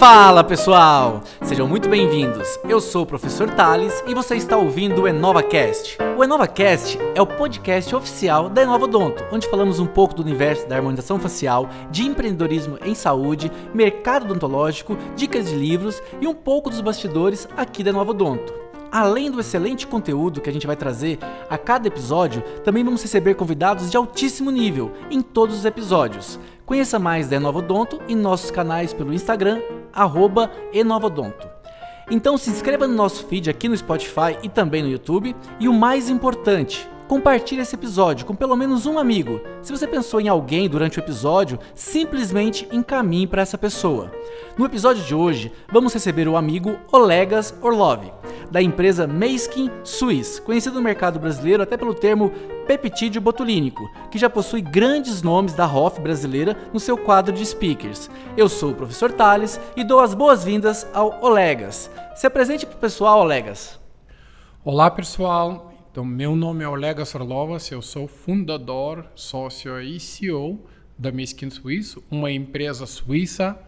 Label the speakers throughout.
Speaker 1: Fala pessoal! Sejam muito bem-vindos. Eu sou o professor Thales e você está ouvindo o EnovaCast. O EnovaCast é o podcast oficial da Enova Odonto, onde falamos um pouco do universo da harmonização facial, de empreendedorismo em saúde, mercado odontológico, dicas de livros e um pouco dos bastidores aqui da Enova Odonto. Além do excelente conteúdo que a gente vai trazer a cada episódio, também vamos receber convidados de altíssimo nível em todos os episódios. Conheça mais da Enovodonto em nossos canais pelo Instagram, arroba Enovodonto. Então se inscreva no nosso feed aqui no Spotify e também no YouTube. E o mais importante, compartilhe esse episódio com pelo menos um amigo. Se você pensou em alguém durante o episódio, simplesmente encaminhe para essa pessoa. No episódio de hoje, vamos receber o amigo Olegas Orlov, da empresa Meiskin Suisse, conhecido no mercado brasileiro até pelo termo peptídeo botulínico, que já possui grandes nomes da Hoff brasileira no seu quadro de speakers. Eu sou o professor Tales e dou as boas-vindas ao Olegas. Se apresente para o pessoal, Olegas.
Speaker 2: Olá, pessoal. Então, meu nome é Olega Sorlovas, eu sou fundador, sócio e CEO da Miskin Suisse, uma empresa suíça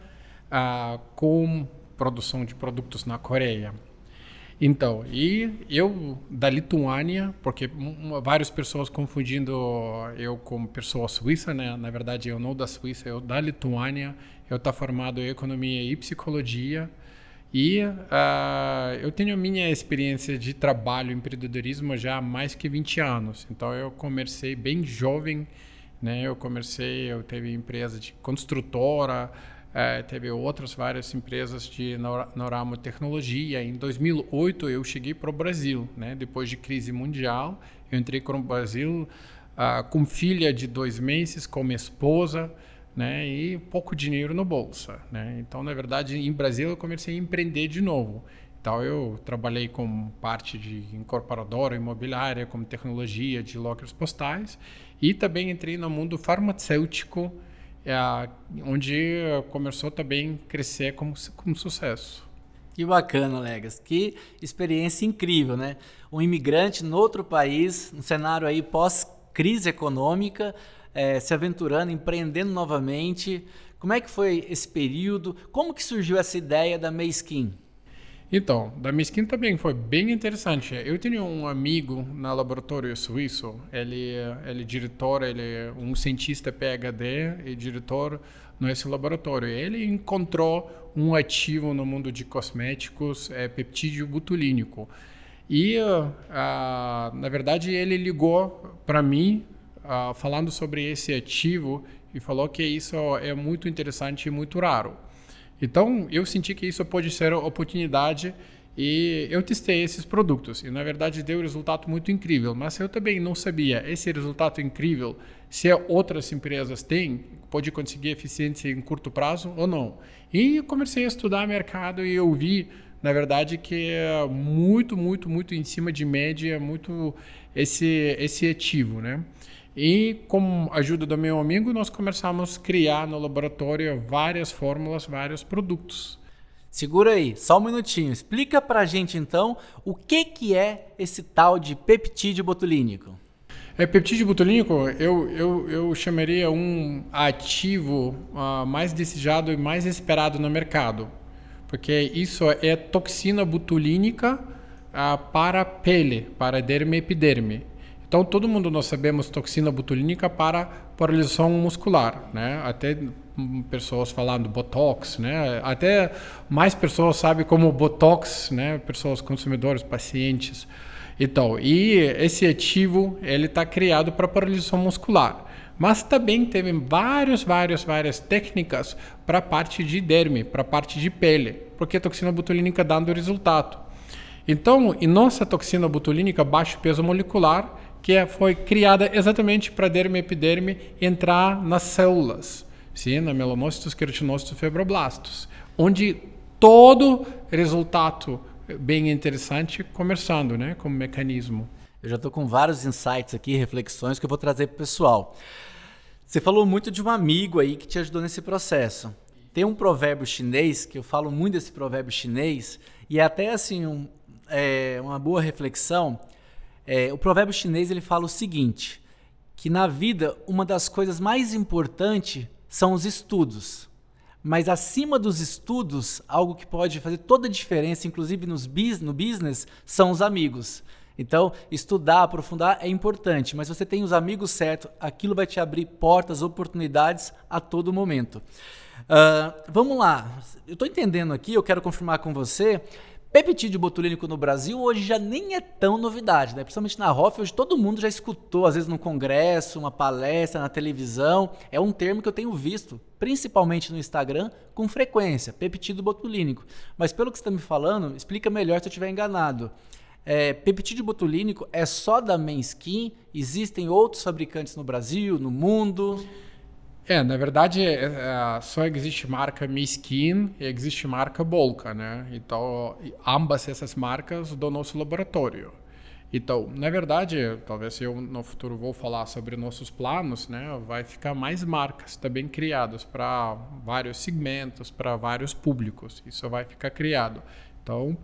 Speaker 2: uh, com produção de produtos na Coreia. Então, e eu da Lituânia, porque várias pessoas confundindo eu como pessoa suíça, né? Na verdade, eu não da Suíça, eu da Lituânia. Eu estou formado em economia e psicologia. E uh, eu tenho minha experiência de trabalho, empreendedorismo já há mais que 20 anos. Então eu comecei bem jovem, né? Eu comecei, eu teve empresa de construtora, uh, teve outras várias empresas de no, ramo tecnologia. Em 2008 eu cheguei para o Brasil, né? Depois de crise mundial, eu entrei para o Brasil uh, com filha de dois meses, com minha esposa né, e pouco dinheiro no bolsa, né? Então, na verdade, em Brasil eu comecei a empreender de novo. Então, eu trabalhei com parte de incorporadora imobiliária, como tecnologia de lockers postais e também entrei no mundo farmacêutico, é, onde começou também a crescer como, como sucesso.
Speaker 1: Que bacana, Legas. Que experiência incrível, né? Um imigrante no outro país, um cenário aí pós-crise econômica, é, se aventurando, empreendendo novamente. Como é que foi esse período? Como que surgiu essa ideia da Meiskin?
Speaker 2: Então, da Meiskin também foi bem interessante. Eu tinha um amigo na laboratório suíço, ele, ele é diretor, ele é um cientista PhD e diretor nesse laboratório. Ele encontrou um ativo no mundo de cosméticos, é peptídeo butulínico. E, uh, na verdade, ele ligou para mim uh, falando sobre esse ativo e falou que isso é muito interessante e muito raro. Então, eu senti que isso pode ser oportunidade e eu testei esses produtos e na verdade deu um resultado muito incrível, mas eu também não sabia esse resultado incrível se outras empresas têm, pode conseguir eficiência em curto prazo ou não. E comecei a estudar mercado e eu vi, na verdade, que é muito, muito, muito em cima de média, muito esse esse ativo, né? E com a ajuda do meu amigo, nós começamos a criar no laboratório várias fórmulas, vários produtos.
Speaker 1: Segura aí, só um minutinho. Explica pra gente então o que, que é esse tal de peptídeo botulínico.
Speaker 2: É, peptídeo botulínico eu, eu, eu chamaria um ativo uh, mais desejado e mais esperado no mercado, porque isso é toxina botulínica uh, para pele, para derme e epiderme. Então, todo mundo nós sabemos toxina botulínica para paralisação muscular, né? Até pessoas falando botox, né? Até mais pessoas sabem como botox, né? Pessoas consumidores, pacientes. Então, e esse ativo ele está criado para paralisação muscular. Mas também teve várias, várias, várias técnicas para a parte de derme, para a parte de pele, porque a toxina botulínica dando resultado. Então, em nossa toxina botulínica baixo peso molecular, que foi criada exatamente para derme e epiderme entrar nas células, sim, na melanócitos, queratinócitos, fibroblastos, onde todo resultado bem interessante começando, né, como mecanismo.
Speaker 1: Eu já estou com vários insights aqui, reflexões que eu vou trazer para o pessoal. Você falou muito de um amigo aí que te ajudou nesse processo. Tem um provérbio chinês, que eu falo muito desse provérbio chinês, e é até assim um, é, uma boa reflexão, é, o provérbio chinês ele fala o seguinte: que na vida uma das coisas mais importantes são os estudos, Mas acima dos estudos, algo que pode fazer toda a diferença, inclusive nos no business, são os amigos. Então, estudar, aprofundar é importante, mas você tem os amigos certos, aquilo vai te abrir portas, oportunidades a todo momento. Uh, vamos lá, eu estou entendendo aqui, eu quero confirmar com você. Peptídeo botulínico no Brasil hoje já nem é tão novidade, né? principalmente na ROF, hoje todo mundo já escutou, às vezes num congresso, uma palestra, na televisão. É um termo que eu tenho visto, principalmente no Instagram, com frequência, peptídeo botulínico. Mas pelo que você está me falando, explica melhor se eu estiver enganado. É, peptídeo botulínico é só da Skin? Existem outros fabricantes no Brasil, no mundo?
Speaker 2: É, na verdade, é, é, só existe marca Miskin e existe marca Bolca, né? Então, ambas essas marcas do nosso laboratório. Então, na verdade, talvez eu no futuro vou falar sobre nossos planos, né? Vai ficar mais marcas também criadas para vários segmentos, para vários públicos. Isso vai ficar criado. Então,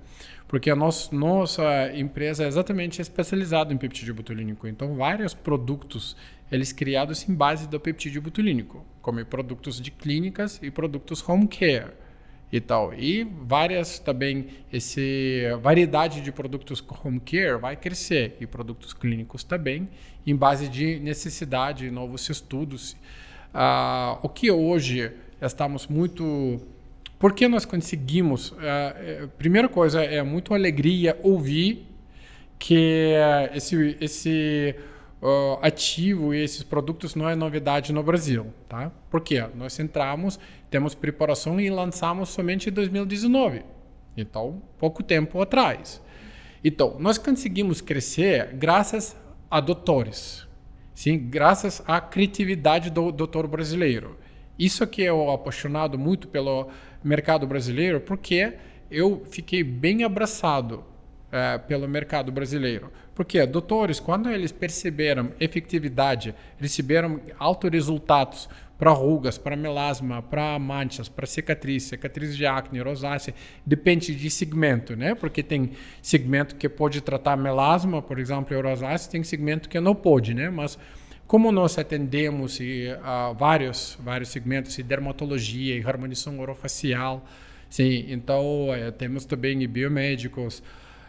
Speaker 2: porque a nossa, nossa empresa é exatamente especializada em peptídeo botulínico. Então, vários produtos eles criados em base do peptídeo botulínico, como produtos de clínicas e produtos home care e tal. E várias também, esse variedade de produtos home care vai crescer e produtos clínicos também, em base de necessidade, novos estudos. Uh, o que hoje estamos muito por que nós conseguimos? Uh, primeira coisa é muito alegria ouvir que esse, esse uh, ativo e esses produtos não é novidade no Brasil, tá? Por quê? Nós entramos, temos preparação e lançamos somente em 2019, então pouco tempo atrás. Então nós conseguimos crescer graças a doutores, sim, graças à criatividade do doutor brasileiro. Isso que eu apaixonado muito pelo mercado brasileiro, porque eu fiquei bem abraçado é, pelo mercado brasileiro. Porque doutores, quando eles perceberam efetividade, receberam altos resultados para rugas, para melasma, para manchas, para cicatriz, cicatriz de acne, rosácea, depende de segmento, né? Porque tem segmento que pode tratar melasma, por exemplo, e rosácea, tem segmento que não pode, né? Mas como nós atendemos e, vários, vários segmentos, e dermatologia, e harmonização orofacial, sim, então uh, temos também biomédicos,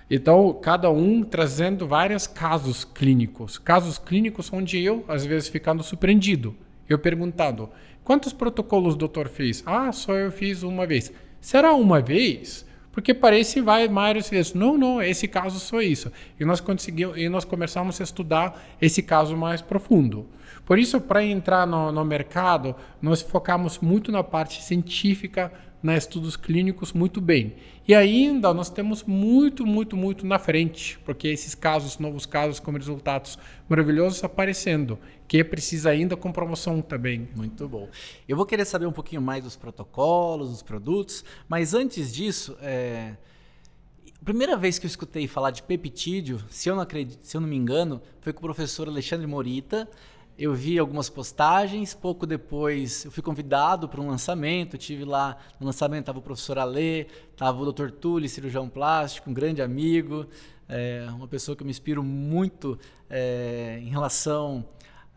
Speaker 2: então, cada um trazendo vários casos clínicos. Casos clínicos onde eu, às vezes, ficando surpreendido. Eu perguntando, quantos protocolos o doutor fez? Ah, só eu fiz uma vez. Será uma vez? Porque parece vai várias vezes. Não, não, esse caso só isso. E nós conseguimos, e nós começamos a estudar esse caso mais profundo. Por isso, para entrar no, no mercado, nós focamos muito na parte científica, né, estudos clínicos muito bem. E ainda nós temos muito, muito, muito na frente, porque esses casos, novos casos com resultados maravilhosos aparecendo, que precisa ainda com promoção também.
Speaker 1: Muito bom. Eu vou querer saber um pouquinho mais dos protocolos, dos produtos, mas antes disso, é... primeira vez que eu escutei falar de peptídeo, se eu não, acredito, se eu não me engano, foi com o professor Alexandre Morita, eu vi algumas postagens, pouco depois eu fui convidado para um lançamento, tive lá no lançamento, estava o professor Alê, estava o Dr. Tully, cirurgião plástico, um grande amigo, é, uma pessoa que eu me inspiro muito é, em relação...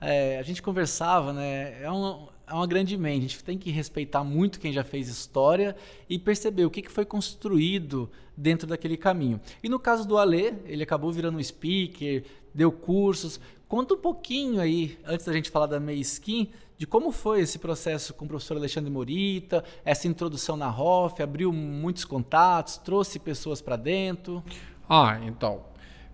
Speaker 1: É, a gente conversava, né? É uma, é uma grande mente, a gente tem que respeitar muito quem já fez história e perceber o que, que foi construído dentro daquele caminho. E no caso do Alê, ele acabou virando um speaker, deu cursos, Conta um pouquinho aí, antes da gente falar da May Skin, de como foi esse processo com o professor Alexandre Morita, essa introdução na ROF, abriu muitos contatos, trouxe pessoas para dentro.
Speaker 2: Ah, então,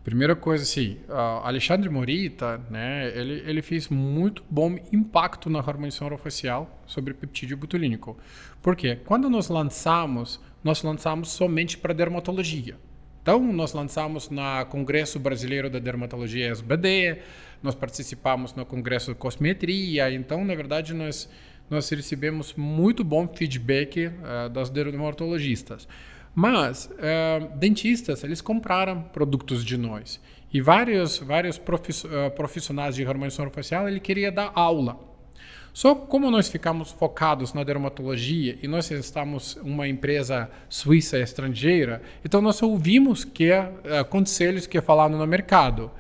Speaker 2: primeira coisa assim, Alexandre Morita, né, ele, ele fez muito bom impacto na harmonização orofacial sobre peptídeo botulínico. Por quê? Quando nós lançamos, nós lançamos somente para dermatologia. Então, nós lançamos no Congresso Brasileiro da Dermatologia SBD, nós participamos no Congresso de Cosmetria, então, na verdade, nós, nós recebemos muito bom feedback uh, das dermatologistas. Mas, uh, dentistas, eles compraram produtos de nós. E vários, vários eh, profissionais de harmonização facial, ele queria dar aula. Só como nós ficamos focados na dermatologia e nós estamos uma empresa suíça estrangeira, então nós ouvimos que uh, conselhos que falaram no mercado.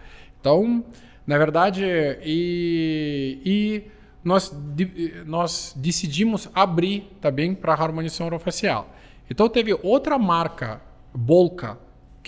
Speaker 2: Então, na verdade, e, e nós, nós decidimos abrir também para a harmonização orofacial. Então teve outra marca, Bolca,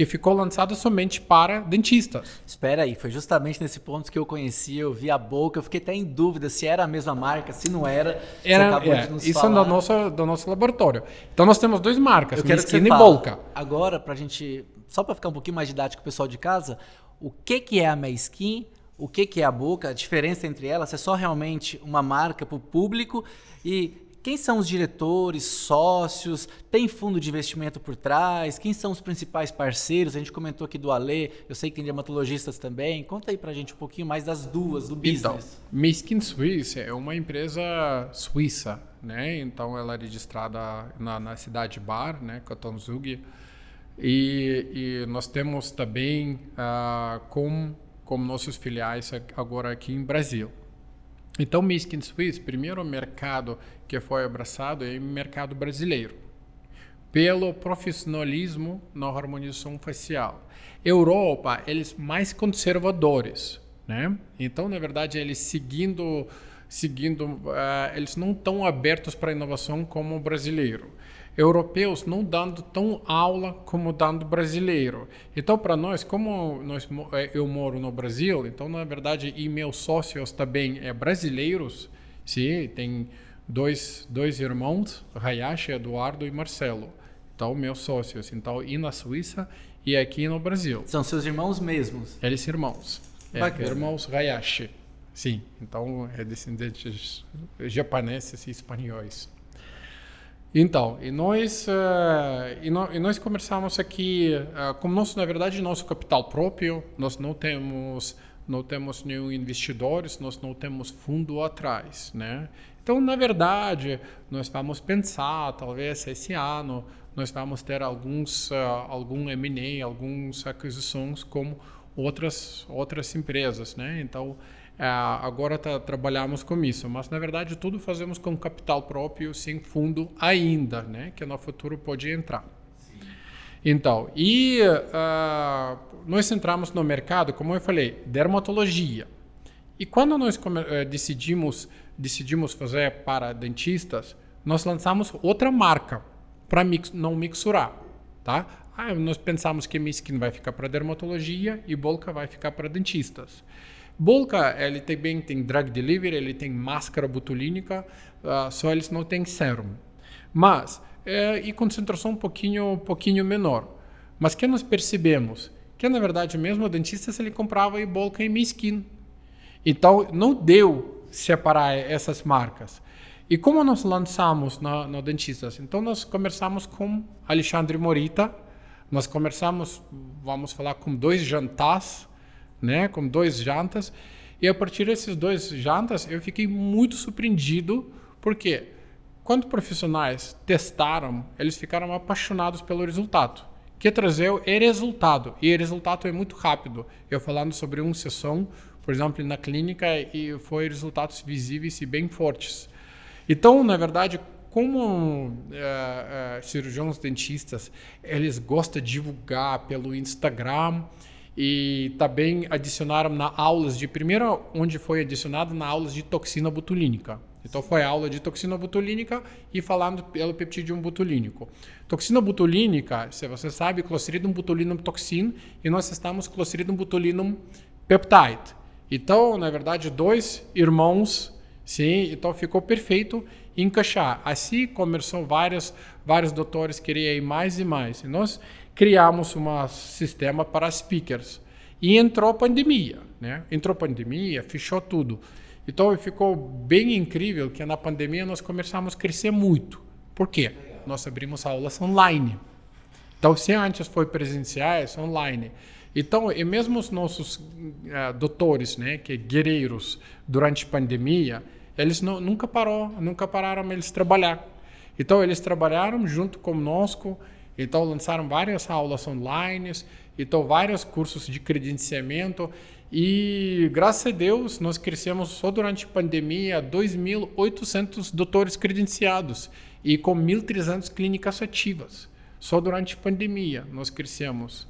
Speaker 2: que ficou lançada somente para dentistas.
Speaker 1: Espera aí, foi justamente nesse ponto que eu conheci, eu vi a boca, eu fiquei até em dúvida se era a mesma marca, se não era.
Speaker 2: era é, isso falar. é do nosso, do nosso laboratório. Então nós temos duas marcas,
Speaker 1: eu quero Skin e Bolca. Agora, para a gente, só para ficar um pouquinho mais didático o pessoal de casa, o que, que é a Skin? o que, que é a boca, a diferença entre elas, é só realmente uma marca para o público e quem são os diretores, sócios? Tem fundo de investimento por trás? Quem são os principais parceiros? A gente comentou aqui do Ale, eu sei que tem dermatologistas também. Conta aí pra gente um pouquinho mais das duas, do então, business.
Speaker 2: Então, Miskin Swiss é uma empresa suíça, né? Então ela é registrada na, na cidade Bar, né? Canton Zug. E, e, nós temos também uh, com, como nossos filiais agora aqui em Brasil. Então, Miskin Swiss, primeiro mercado que foi abraçado é o mercado brasileiro, pelo profissionalismo na harmonização facial. Europa, eles mais conservadores, né? Então, na verdade, eles seguindo seguindo, uh, eles não estão abertos para inovação como o brasileiro europeus não dando tão aula como dando brasileiro. Então, para nós, como nós, é, eu moro no Brasil, então, na verdade, e meus sócios também é brasileiros, sim, tem dois, dois irmãos, Hayashi, Eduardo e Marcelo. Então, meus sócios. Então, e na Suíça e aqui no Brasil.
Speaker 1: São seus irmãos mesmos?
Speaker 2: Eles irmãos. É, irmãos Hayashi. Sim, então é descendentes japoneses e espanhóis. Então, e nós, uh, e, no, e, nós começamos aqui, uh, como nosso, na verdade, nosso capital próprio, nós não temos, não temos nenhum investidores, nós não temos fundo atrás, né? Então, na verdade, nós vamos pensar, talvez esse ano, nós vamos ter alguns, uh, algum M&A, algumas aquisições como outras, outras empresas, né? Então, agora tá, trabalhamos com isso, mas na verdade tudo fazemos com capital próprio, sem fundo ainda, né? Que no futuro pode entrar. Sim. Então, e uh, nós entramos no mercado, como eu falei, dermatologia. E quando nós uh, decidimos decidimos fazer para dentistas, nós lançamos outra marca para mix, não mixurar, tá? Ah, nós pensamos que Miskin vai ficar para dermatologia e Bolca vai ficar para dentistas. Bolca, ele também tem drug delivery, ele tem máscara botulínica, uh, só eles não têm serum. Mas, é, e concentração um pouquinho, um pouquinho menor. Mas que nós percebemos? Que, na verdade, mesmo o dentista, ele comprava e Bolca e Miskin. Então, não deu separar essas marcas. E como nós lançamos no, no Dentistas? Então, nós começamos com Alexandre Morita, nós começamos, vamos falar, com dois jantares, né, com dois jantas. E a partir desses dois jantas, eu fiquei muito surpreendido, porque quando profissionais testaram, eles ficaram apaixonados pelo resultado. Que trazer é resultado, e resultado é muito rápido. Eu falando sobre uma sessão, por exemplo, na clínica, e foi resultados visíveis e bem fortes. Então, na verdade, como uh, uh, cirurgiões dentistas, eles gostam de divulgar pelo Instagram, e também adicionaram na aulas de primeiro onde foi adicionado na aulas de toxina botulínica. Então foi aula de toxina botulínica e falando pelo peptídeo botulínico. Toxina botulínica, se você sabe, Clostridium botulinum toxin e nós estamos Clostridium botulinum peptide. Então, na verdade, dois irmãos, sim, então ficou perfeito encaixar. Assim começou vários vários doutores queriam ir mais e mais. E nós criamos um sistema para speakers. E entrou pandemia, né? Entrou pandemia, fechou tudo. Então ficou bem incrível que na pandemia nós começamos a crescer muito. Por quê? Nós abrimos aulas online. Então, se antes foi presenciais, online. Então, e mesmo os nossos uh, doutores, né, que guerreiros durante a pandemia, eles não, nunca parou, nunca pararam eles trabalhar. Então, eles trabalharam junto conosco então lançaram várias aulas online, então vários cursos de credenciamento e graças a Deus nós crescemos só durante a pandemia 2.800 doutores credenciados e com 1.300 clínicas ativas. Só durante a pandemia nós crescemos.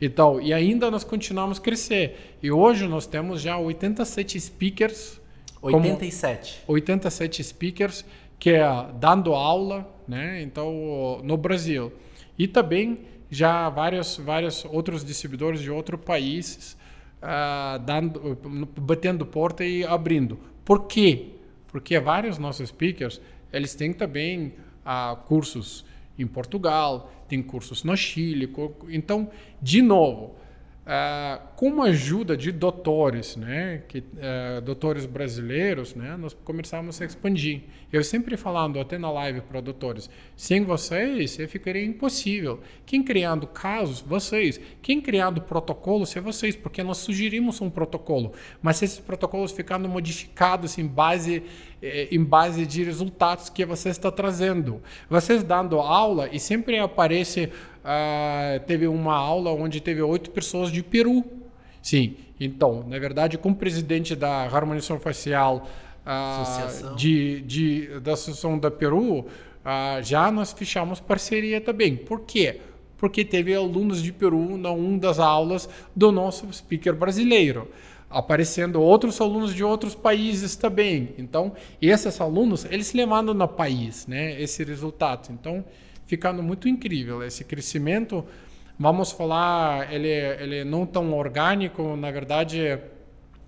Speaker 2: Então, e ainda nós continuamos a crescer. E hoje nós temos já 87 speakers
Speaker 1: 87.
Speaker 2: 87 speakers que é dando aula, né? Então, no Brasil. E também já vários, vários outros distribuidores de outros países uh, dando, batendo porta e abrindo. Por quê? Porque vários nossos speakers, eles têm também uh, cursos em Portugal, tem cursos no Chile. Então, de novo, Uh, com a ajuda de doutores, né, que, uh, doutores brasileiros, né, nós começamos a expandir. Eu sempre falando, até na live para doutores, sem vocês, ficaria impossível. Quem criando casos, vocês. Quem criando protocolos, é vocês, porque nós sugerimos um protocolo. Mas esses protocolos ficando modificados em base, eh, em base de resultados que você está trazendo. Vocês dando aula e sempre aparece uh, teve uma aula onde teve oito pessoas de Peru. Sim, então, na verdade, como presidente da harmonização facial uh, de, de, da Associação da Peru, uh, já nós fechamos parceria também. Por quê? Porque teve alunos de Peru na uma das aulas do nosso speaker brasileiro aparecendo outros alunos de outros países também. Então, esses alunos, eles levando no país, né, esse resultado. Então, ficando muito incrível. Esse crescimento, vamos falar, ele, ele é não tão orgânico, na verdade,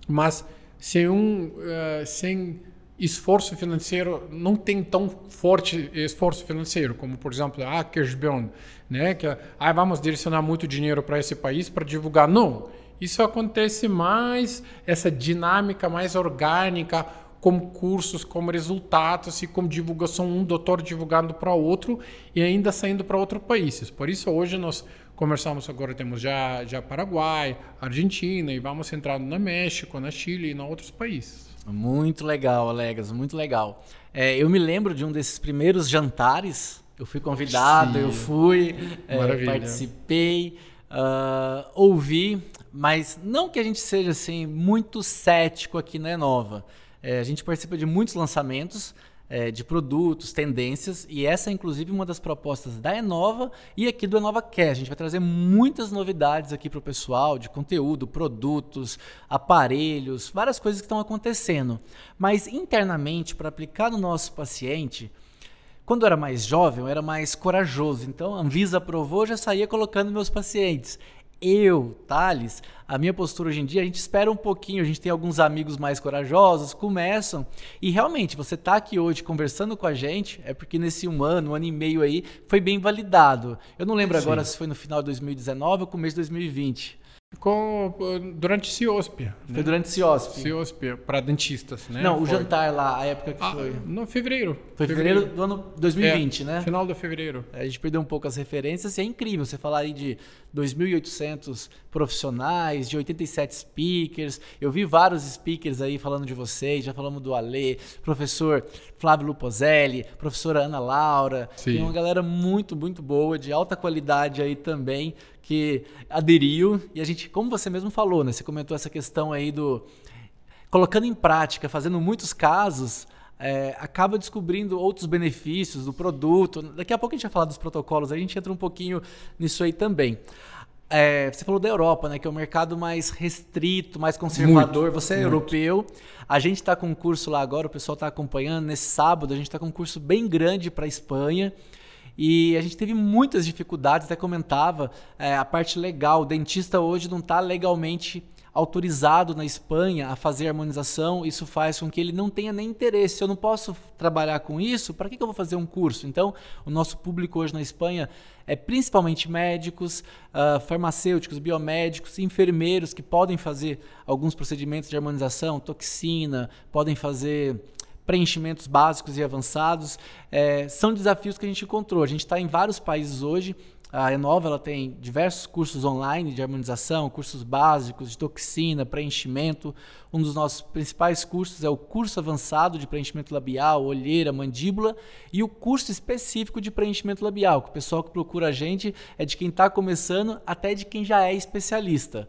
Speaker 2: mas sem um, uh, sem esforço financeiro, não tem tão forte esforço financeiro, como por exemplo a Cashbound, né? Que ah, vamos direcionar muito dinheiro para esse país para divulgar. Não, isso acontece mais essa dinâmica mais orgânica, como cursos, como resultados e como divulgação, um doutor divulgando para outro e ainda saindo para outros países. Por isso hoje nós conversamos agora, temos já, já Paraguai, Argentina e vamos entrar na México, na Chile e em outros países.
Speaker 1: Muito legal, Alegas, muito legal. É, eu me lembro de um desses primeiros jantares, eu fui convidado, Sim. eu fui, é, participei, uh, ouvi, mas não que a gente seja assim muito cético aqui na Enova. É, a gente participa de muitos lançamentos é, de produtos, tendências, e essa é inclusive uma das propostas da Enova e aqui do Enova Cast. A gente vai trazer muitas novidades aqui para o pessoal de conteúdo, produtos, aparelhos, várias coisas que estão acontecendo. Mas internamente, para aplicar no nosso paciente, quando eu era mais jovem, eu era mais corajoso. Então, a Anvisa aprovou, já saía colocando meus pacientes eu, Thales, a minha postura hoje em dia, a gente espera um pouquinho, a gente tem alguns amigos mais corajosos, começam, e realmente, você está aqui hoje conversando com a gente, é porque nesse um ano, um ano e meio aí, foi bem validado. Eu não lembro Sim. agora se foi no final de 2019 ou começo de 2020.
Speaker 2: Ficou durante CIOSP. Né?
Speaker 1: Foi durante CIOSP.
Speaker 2: CIOSP, para dentistas, né?
Speaker 1: Não,
Speaker 2: o
Speaker 1: foi. jantar lá, a época que ah, foi.
Speaker 2: No fevereiro.
Speaker 1: Foi fevereiro, fevereiro do ano 2020,
Speaker 2: é,
Speaker 1: né?
Speaker 2: Final de fevereiro.
Speaker 1: A gente perdeu um pouco as referências e é incrível você falar aí de 2.800 profissionais, de 87 speakers. Eu vi vários speakers aí falando de vocês, já falamos do Ale, professor Flávio Lupozelli, professora Ana Laura. Sim. Tem uma galera muito, muito boa, de alta qualidade aí também, que aderiu. E a gente, como você mesmo falou, né? Você comentou essa questão aí do. Colocando em prática, fazendo muitos casos, é, acaba descobrindo outros benefícios do produto. Daqui a pouco a gente vai falar dos protocolos, a gente entra um pouquinho nisso aí também. É, você falou da Europa, né, que é um mercado mais restrito, mais conservador. Muito, você é muito. europeu. A gente está com um curso lá agora, o pessoal está acompanhando. Nesse sábado, a gente está com um curso bem grande para a Espanha. E a gente teve muitas dificuldades, até comentava, é, a parte legal. O dentista hoje não está legalmente autorizado na Espanha a fazer harmonização, isso faz com que ele não tenha nem interesse. Se eu não posso trabalhar com isso, para que, que eu vou fazer um curso? Então, o nosso público hoje na Espanha é principalmente médicos, uh, farmacêuticos, biomédicos, enfermeiros que podem fazer alguns procedimentos de harmonização, toxina, podem fazer preenchimentos básicos e avançados. É, são desafios que a gente encontrou. A gente está em vários países hoje a Renova ela tem diversos cursos online de harmonização, cursos básicos de toxina, preenchimento. Um dos nossos principais cursos é o curso avançado de preenchimento labial, olheira, mandíbula e o curso específico de preenchimento labial, que o pessoal que procura a gente é de quem está começando até de quem já é especialista.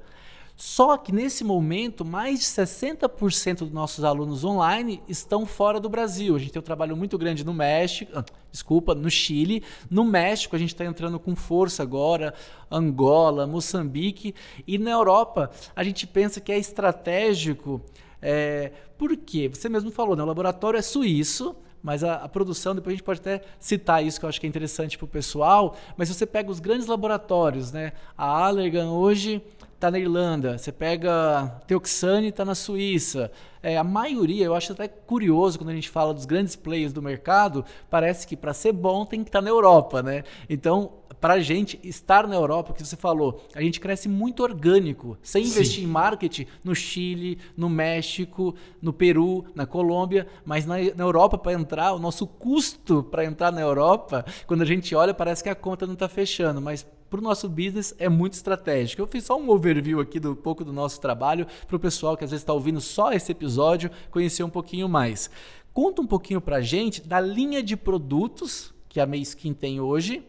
Speaker 1: Só que nesse momento, mais de 60% dos nossos alunos online estão fora do Brasil. A gente tem um trabalho muito grande no México, ah, desculpa, no Chile. No México, a gente está entrando com força agora, Angola, Moçambique. E na Europa, a gente pensa que é estratégico É, por quê? Você mesmo falou, né? o laboratório é suíço, mas a, a, produção, depois a gente pode até citar isso que eu acho que é interessante para o pessoal, mas se você pega os grandes laboratórios, né? A Allergan hoje está na Irlanda, você pega Teoxane está na Suíça. É, a maioria, eu acho até curioso quando a gente fala dos grandes players do mercado, parece que para ser bom tem que estar tá na Europa, né? Então, para a gente estar na Europa, o que você falou, a gente cresce muito orgânico, sem Sim. investir em marketing no Chile, no México, no Peru, na Colômbia, mas na, na Europa para entrar, o nosso custo para entrar na Europa, quando a gente olha, parece que a conta não está fechando, mas para o nosso business é muito estratégico. Eu fiz só um overview aqui do pouco do nosso trabalho para o pessoal que às vezes está ouvindo só esse episódio conhecer um pouquinho mais. Conta um pouquinho para a gente da linha de produtos que a Mayskin tem hoje.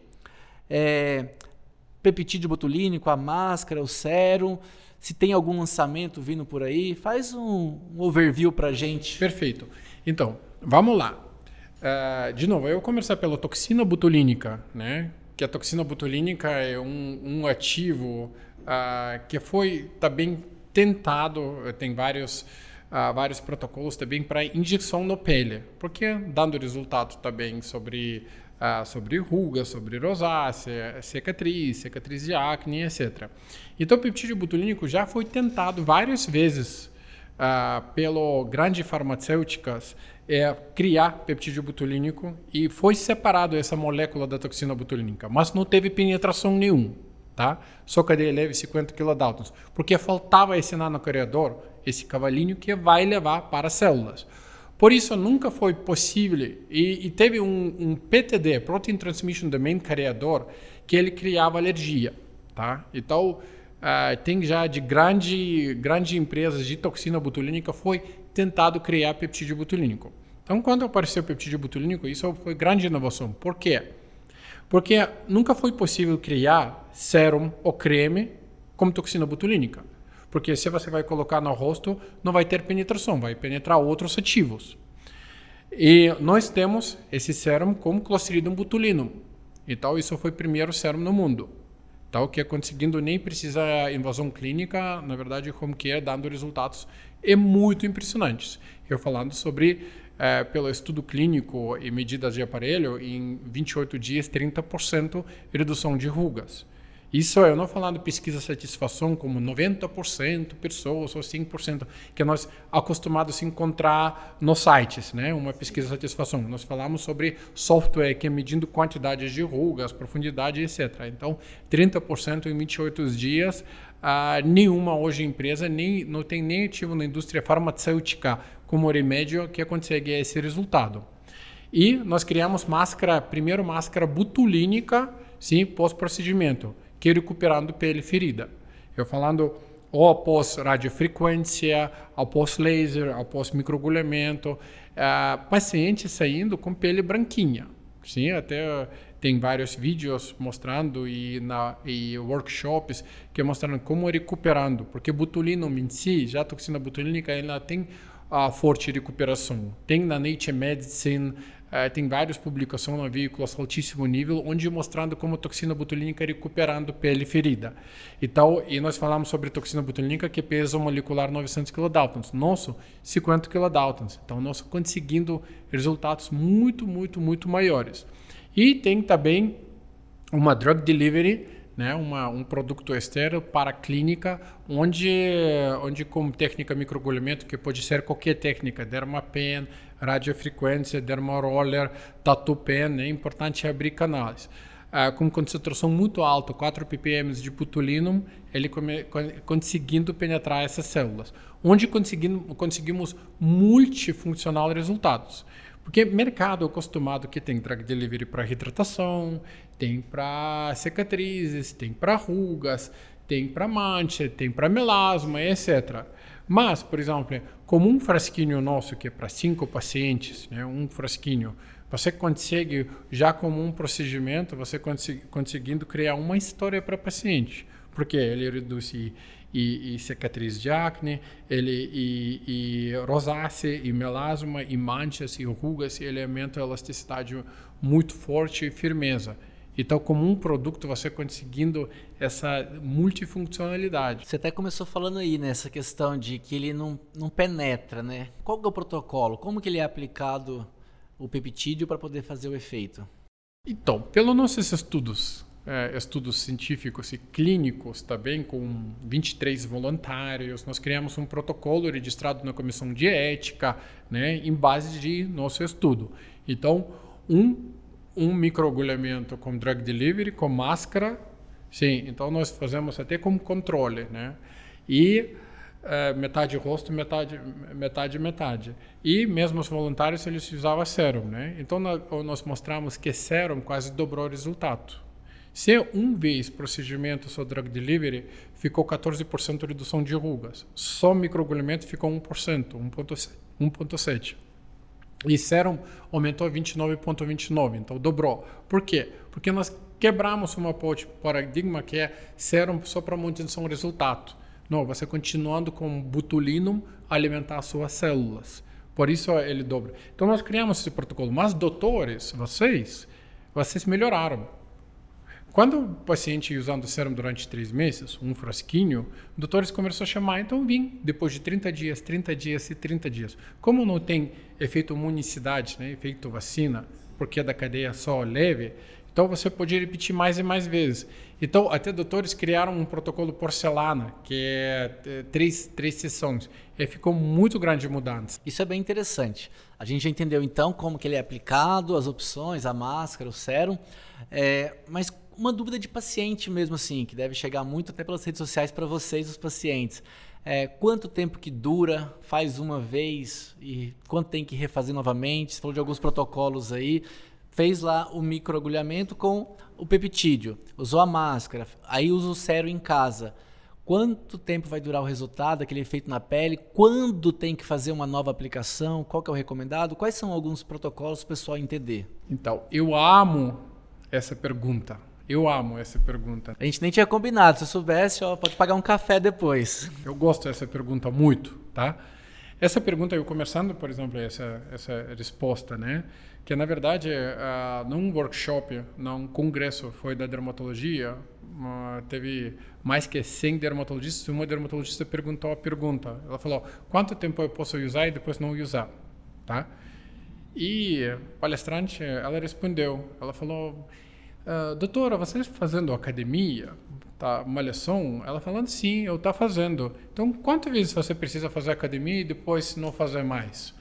Speaker 1: É, peptídeo botulínico, a máscara, o sérum, se tem algum lançamento vindo por aí. Faz um, um overview para gente.
Speaker 2: Perfeito. Então, vamos lá. Uh, de novo, eu vou começar pela toxina botulínica, né? que a toxina botulínica é um, um ativo uh, que foi também tentado, tem vários, uh, vários protocolos também para injeção no pele, porque dando resultado também sobre, uh, sobre rugas, sobre rosácea, cicatriz, cicatriz de acne, etc. Então o peptídeo botulínico já foi tentado várias vezes pelo grandes farmacêuticas é criar peptídeo botulínico e foi separado essa molécula da toxina botulínica, mas não teve penetração nenhum, tá? Só cadeia leve 50 kDa, porque faltava esse nanocriador, esse cavalinho que vai levar para as células. Por isso nunca foi possível e, e teve um, um, PTD, Protein Transmission Domain Carriador, que ele criava alergia, tá? Então uh, tem já de grande, grande empresas de toxina botulínica foi tentado criar peptídeo botulínico. Então, quando apareceu o peptídeo botulínico, isso foi grande inovação. Por quê? Porque nunca foi possível criar sérum ou creme como toxina botulínica. Porque se você vai colocar no rosto, não vai ter penetração, vai penetrar outros ativos. E nós temos esse sérum como Clostridium botulinum. Então, isso foi o primeiro sérum no mundo. Então, que é conseguindo nem precisa invasão clínica, na verdade, como que é dando resultados é muito impressionantes. Eu falando sobre é, pelo estudo clínico e medidas de aparelho, em 28 dias, 30% redução de rugas. Isso eu não falando pesquisa satisfação como 90% pessoas ou 5% que nós acostumados a encontrar nos sites, né? Uma pesquisa satisfação. Nós falamos sobre software que é medindo quantidades de rugas, profundidade, etc. Então, 30% em 28 dias ah, nenhuma hoje empresa nem não tem nem ativo na indústria farmacêutica como remédio que consegue esse resultado. E nós criamos máscara, primeiro máscara butulínica, sim, pós-procedimento, que recuperando pele ferida. Eu falando ou após radiofrequência, após laser, após microagulhamento, ah, paciente saindo com pele branquinha. Sim, até tem vários vídeos mostrando e, na, e workshops que mostrando como recuperando, porque botulino em si, já a toxina botulínica, ela tem a forte recuperação. Tem na Nature Medicine, uh, tem várias publicações na veículos altíssimo nível, onde mostrando como toxina botulínica recuperando pele ferida. Então, e nós falamos sobre toxina botulínica que pesa molecular 900 kDa, nosso 50 kDa. Então, nós conseguindo resultados muito, muito, muito maiores. E tem também uma drug delivery, né, uma, um produto estéreo para clínica, onde, onde com técnica microagulhamento, que pode ser qualquer técnica, dermapen, radiofrequência, dermaroller, tatu pen, é importante abrir canais. Ah, com concentração muito alta, 4 ppm de botulinum, ele come, conseguindo penetrar essas células, onde conseguimos, conseguimos multifuncional resultados. Porque mercado acostumado que tem drug delivery para hidratação, tem para cicatrizes, tem para rugas, tem para mancha, tem para melasma, etc. Mas, por exemplo, como um frasquinho nosso que é para cinco pacientes, né, um frasquinho, você consegue, já como um procedimento, você consegui, conseguindo criar uma história para paciente. Porque ele reduz e, e cicatriz de acne, ele, e, e rosácea, e melasma, e manchas, e rugas, e elemento elasticidade muito forte e firmeza. Então, como um produto, você conseguindo essa multifuncionalidade.
Speaker 1: Você até começou falando aí nessa questão de que ele não, não penetra, né? Qual é o protocolo? Como que ele é aplicado o peptídeo para poder fazer o efeito?
Speaker 2: Então, pelos nossos estudos, é, estudos científicos e clínicos também, com 23 voluntários, nós criamos um protocolo registrado na comissão de ética, né, em base de nosso estudo. Então, um um microagulhamento com drug delivery, com máscara. Sim, então nós fazemos até como controle, né? E uh, metade rosto, metade, metade, metade. E mesmo os voluntários, eles usavam sérum, né? Então nós mostramos que sérum quase dobrou o resultado. Se um vez procedimento só drug delivery, ficou 14% de redução de rugas. Só microagulhamento ficou 1%, 1,7%. E Serum aumentou 29,29, então dobrou. Por quê? Porque nós quebramos uma paradigma que é Serum só para manutenção de resultado. Não, você continuando com butulino alimentar suas células. Por isso ele dobra. Então nós criamos esse protocolo. Mas doutores, vocês, vocês melhoraram. Quando o paciente usando o sérum durante três meses, um frasquinho, doutores começaram a chamar, então vim, depois de 30 dias, 30 dias e 30 dias. Como não tem efeito imunicidade, né, efeito vacina, porque é da cadeia só leve, então você pode repetir mais e mais vezes. Então, até doutores criaram um protocolo porcelana, que é, é três, três sessões. E ficou muito grande mudança.
Speaker 1: Isso é bem interessante. A gente já entendeu então como que ele é aplicado, as opções, a máscara, o sérum. É, mas uma dúvida de paciente mesmo assim, que deve chegar muito até pelas redes sociais para vocês, os pacientes. É, quanto tempo que dura, faz uma vez e quanto tem que refazer novamente? Você falou de alguns protocolos aí. Fez lá o microagulhamento com o peptídeo, usou a máscara, aí usa o sérum em casa. Quanto tempo vai durar o resultado, aquele efeito na pele? Quando tem que fazer uma nova aplicação? Qual que é o recomendado? Quais são alguns protocolos para o pessoal entender?
Speaker 2: Então, eu amo essa pergunta eu amo essa pergunta.
Speaker 1: A gente nem tinha combinado. Se eu soubesse, ó, pode pagar um café depois.
Speaker 2: Eu gosto dessa pergunta muito, tá? Essa pergunta, eu começando, por exemplo, essa, essa resposta, né? Que, na verdade, uh, num workshop, num congresso, foi da dermatologia, uh, teve mais que 100 dermatologistas, e uma dermatologista perguntou a pergunta. Ela falou, quanto tempo eu posso usar e depois não usar, tá? E palestrante, ela respondeu, ela falou ah, doutora, você está fazendo academia, tá, malhação? Ela falando, sim, eu tá fazendo. Então, quantas vezes você precisa fazer academia e depois não fazer mais?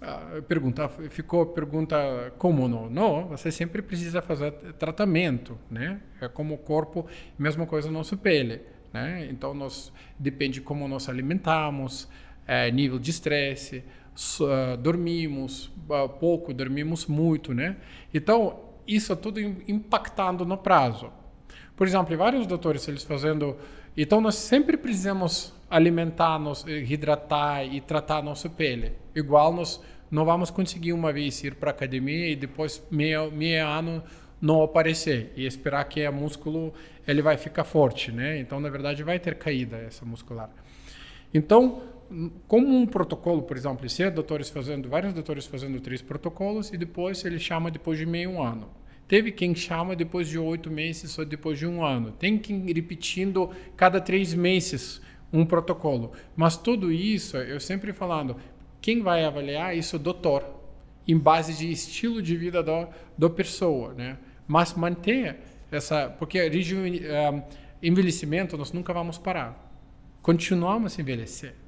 Speaker 2: Uh, pergunta, ficou a pergunta como não? Não, você sempre precisa fazer tratamento, né? É como o corpo, mesma coisa nossa pele, né? Então, nós depende como nós alimentamos, é, nível de estresse, uh, dormimos pouco, dormimos muito, né? Então, isso tudo impactando no prazo. Por exemplo, vários doutores eles fazendo, então nós sempre precisamos alimentar, nos hidratar e tratar nossa pele. Igual nós não vamos conseguir uma vez ir para academia e depois meio, meio ano não aparecer e esperar que o músculo ele vai ficar forte, né? Então na verdade vai ter caída essa muscular. Então como um protocolo, por exemplo, se é doutores fazendo, vários doutores fazendo três protocolos e depois ele chama depois de meio ano. Teve quem chama depois de oito meses ou depois de um ano. Tem quem repetindo cada três meses um protocolo. Mas tudo isso, eu sempre falando, quem vai avaliar isso é o doutor, em base de estilo de vida da, da pessoa, né? Mas manter essa, porque uh, envelhecimento nós nunca vamos parar. Continuamos a envelhecer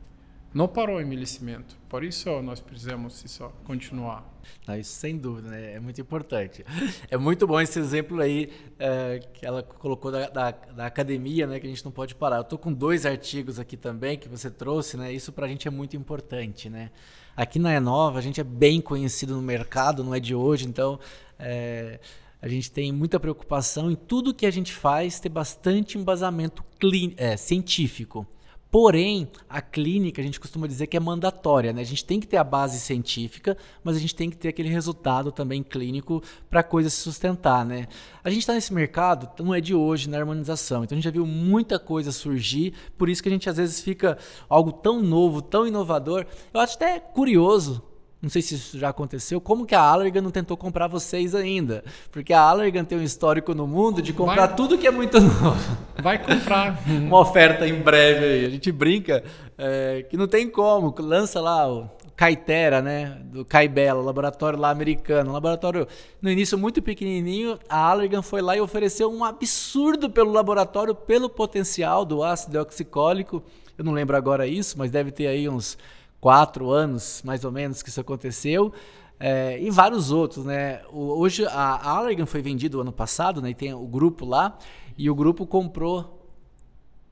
Speaker 2: não parou o envelhecimento. Por isso nós precisamos isso continuar.
Speaker 1: Isso sem dúvida, né? é muito importante. É muito bom esse exemplo aí é, que ela colocou da, da, da, academia, né? Que a gente não pode parar. Eu estou com dois artigos aqui também que você trouxe, né? Isso para a gente é muito importante, né? Aqui na Enova a gente é bem conhecido no mercado, não é de hoje, então é, a gente tem muita preocupação em tudo que a gente faz ter bastante embasamento clínico, é, científico. Porém, a clínica a gente costuma dizer que é mandatória, né? A gente tem que ter a base científica, mas a gente tem que ter aquele resultado também clínico para a coisa se sustentar, né? A gente está nesse mercado, não é de hoje na harmonização, então a gente já viu muita coisa surgir, por isso que a gente às vezes fica algo tão novo, tão inovador. Eu acho até curioso não sei se isso já aconteceu, como que a Allergan não tentou comprar vocês ainda? Porque a Allergan tem um histórico no mundo de comprar vai, tudo que é muito novo.
Speaker 2: Vai comprar.
Speaker 1: Uma oferta em breve aí. A gente brinca é, que não tem como. Lança lá o Caitera, né? Do Caibela, laboratório lá americano. Um laboratório, no início, muito pequenininho. A Allergan foi lá e ofereceu um absurdo pelo laboratório, pelo potencial do ácido oxicólico. Eu não lembro agora isso, mas deve ter aí uns quatro anos, mais ou menos, que isso aconteceu. É, e vários outros, né? O, hoje a Allergan foi vendida ano passado, né? E tem o grupo lá. E o grupo comprou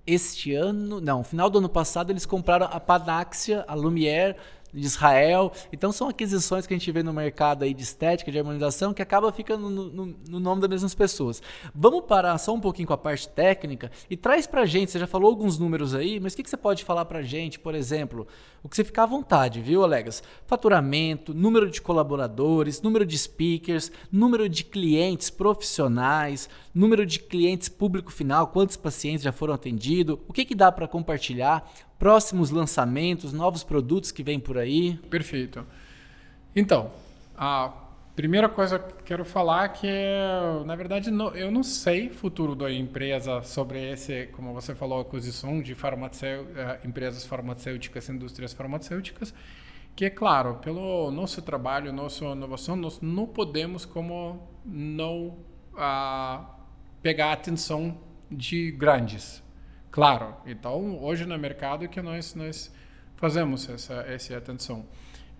Speaker 1: este ano, não, final do ano passado eles compraram a Panaxia, a Lumière, de Israel. Então são aquisições que a gente vê no mercado aí de estética, de harmonização, que acaba ficando no, no, no nome das mesmas pessoas. Vamos parar só um pouquinho com a parte técnica e traz pra gente, você já falou alguns números aí, mas o que, que você pode falar pra gente, por exemplo, o que você ficar à vontade, viu, Alegas? Faturamento, número de colaboradores, número de speakers, número de clientes profissionais, número de clientes público final, quantos pacientes já foram atendidos, o que, que dá para compartilhar, próximos lançamentos, novos produtos que vêm por aí?
Speaker 2: Perfeito. Então, a primeira coisa que quero falar é que, na verdade, eu não sei futuro da empresa sobre esse, como você falou, aquisição de farmacêuticas, eh, empresas farmacêuticas, indústrias farmacêuticas, que é claro, pelo nosso trabalho, nossa inovação, nós não podemos como não ah, pegar a atenção de grandes Claro, então hoje no mercado que nós nós fazemos essa essa atenção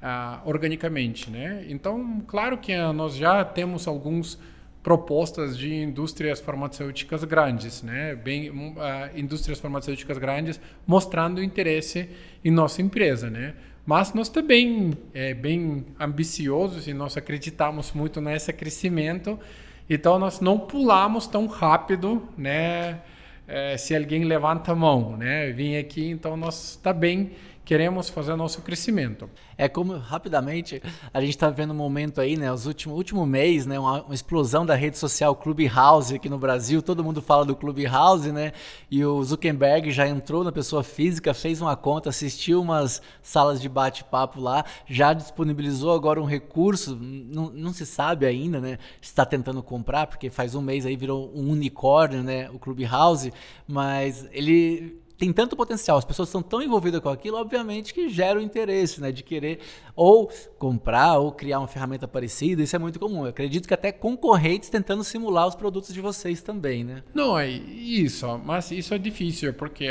Speaker 2: uh, organicamente, né? Então, claro que nós já temos alguns propostas de indústrias farmacêuticas grandes, né? Bem, uh, indústrias farmacêuticas grandes mostrando interesse em nossa empresa, né? Mas nós também é bem ambiciosos e nós acreditamos muito nesse crescimento, então nós não pulamos tão rápido, né? É, se alguém levanta a mão, né? Vim aqui, então nós está bem queremos fazer nosso crescimento.
Speaker 1: É como rapidamente a gente está vendo um momento aí, né? Os últimos último mês, né? Uma, uma, explosão da rede social Clubhouse aqui no Brasil. Todo mundo fala do Clubhouse, né? E o Zuckerberg já entrou na pessoa física, fez uma conta, assistiu umas salas de bate-papo lá, já disponibilizou agora um recurso. Não, não se sabe ainda, né? Está tentando comprar porque faz um mês aí virou um unicórnio, né? O Clubhouse, mas ele tem tanto potencial, as pessoas estão tão envolvidas com aquilo, obviamente que gera o interesse, né, de querer ou comprar ou criar uma ferramenta parecida, isso é muito comum. Eu acredito que até concorrentes tentando simular os produtos de vocês também, né?
Speaker 2: Não, é isso, mas isso é difícil, porque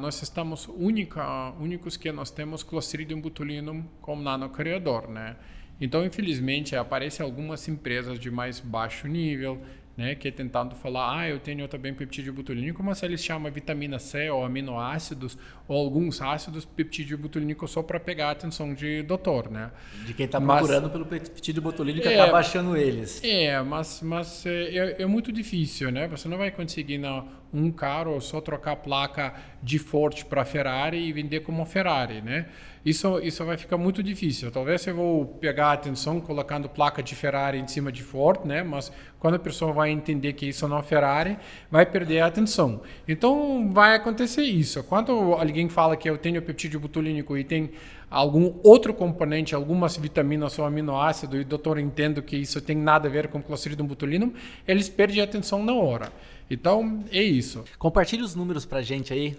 Speaker 2: nós estamos única, únicos que nós temos Clostridium botulinum como nanocriador, né? Então, infelizmente, aparecem algumas empresas de mais baixo nível, né, que é tentando falar, ah, eu tenho também peptídeo butulínico, mas eles chamam vitamina C ou aminoácidos ou alguns ácidos peptídeo butulínico só para pegar a atenção de doutor, né?
Speaker 1: De quem está procurando pelo peptídeo butulínico é, acaba achando eles.
Speaker 2: É, mas, mas é, é, é, muito difícil, né? Você não vai conseguir na, um carro só trocar a placa de Ford para Ferrari e vender como Ferrari, né? Isso, isso vai ficar muito difícil. Talvez eu vou pegar atenção colocando placa de Ferrari em cima de Ford, né? Mas quando a pessoa vai entender que isso não é Ferrari, vai perder a atenção. Então vai acontecer isso. Quando alguém fala que eu tenho peptídeo butulínico e tem algum outro componente, algumas vitaminas ou aminoácidos, e o doutor entende que isso tem nada a ver com Clostridium botulinum, eles perdem a atenção na hora. Então é isso.
Speaker 1: Compartilhe os números para gente aí.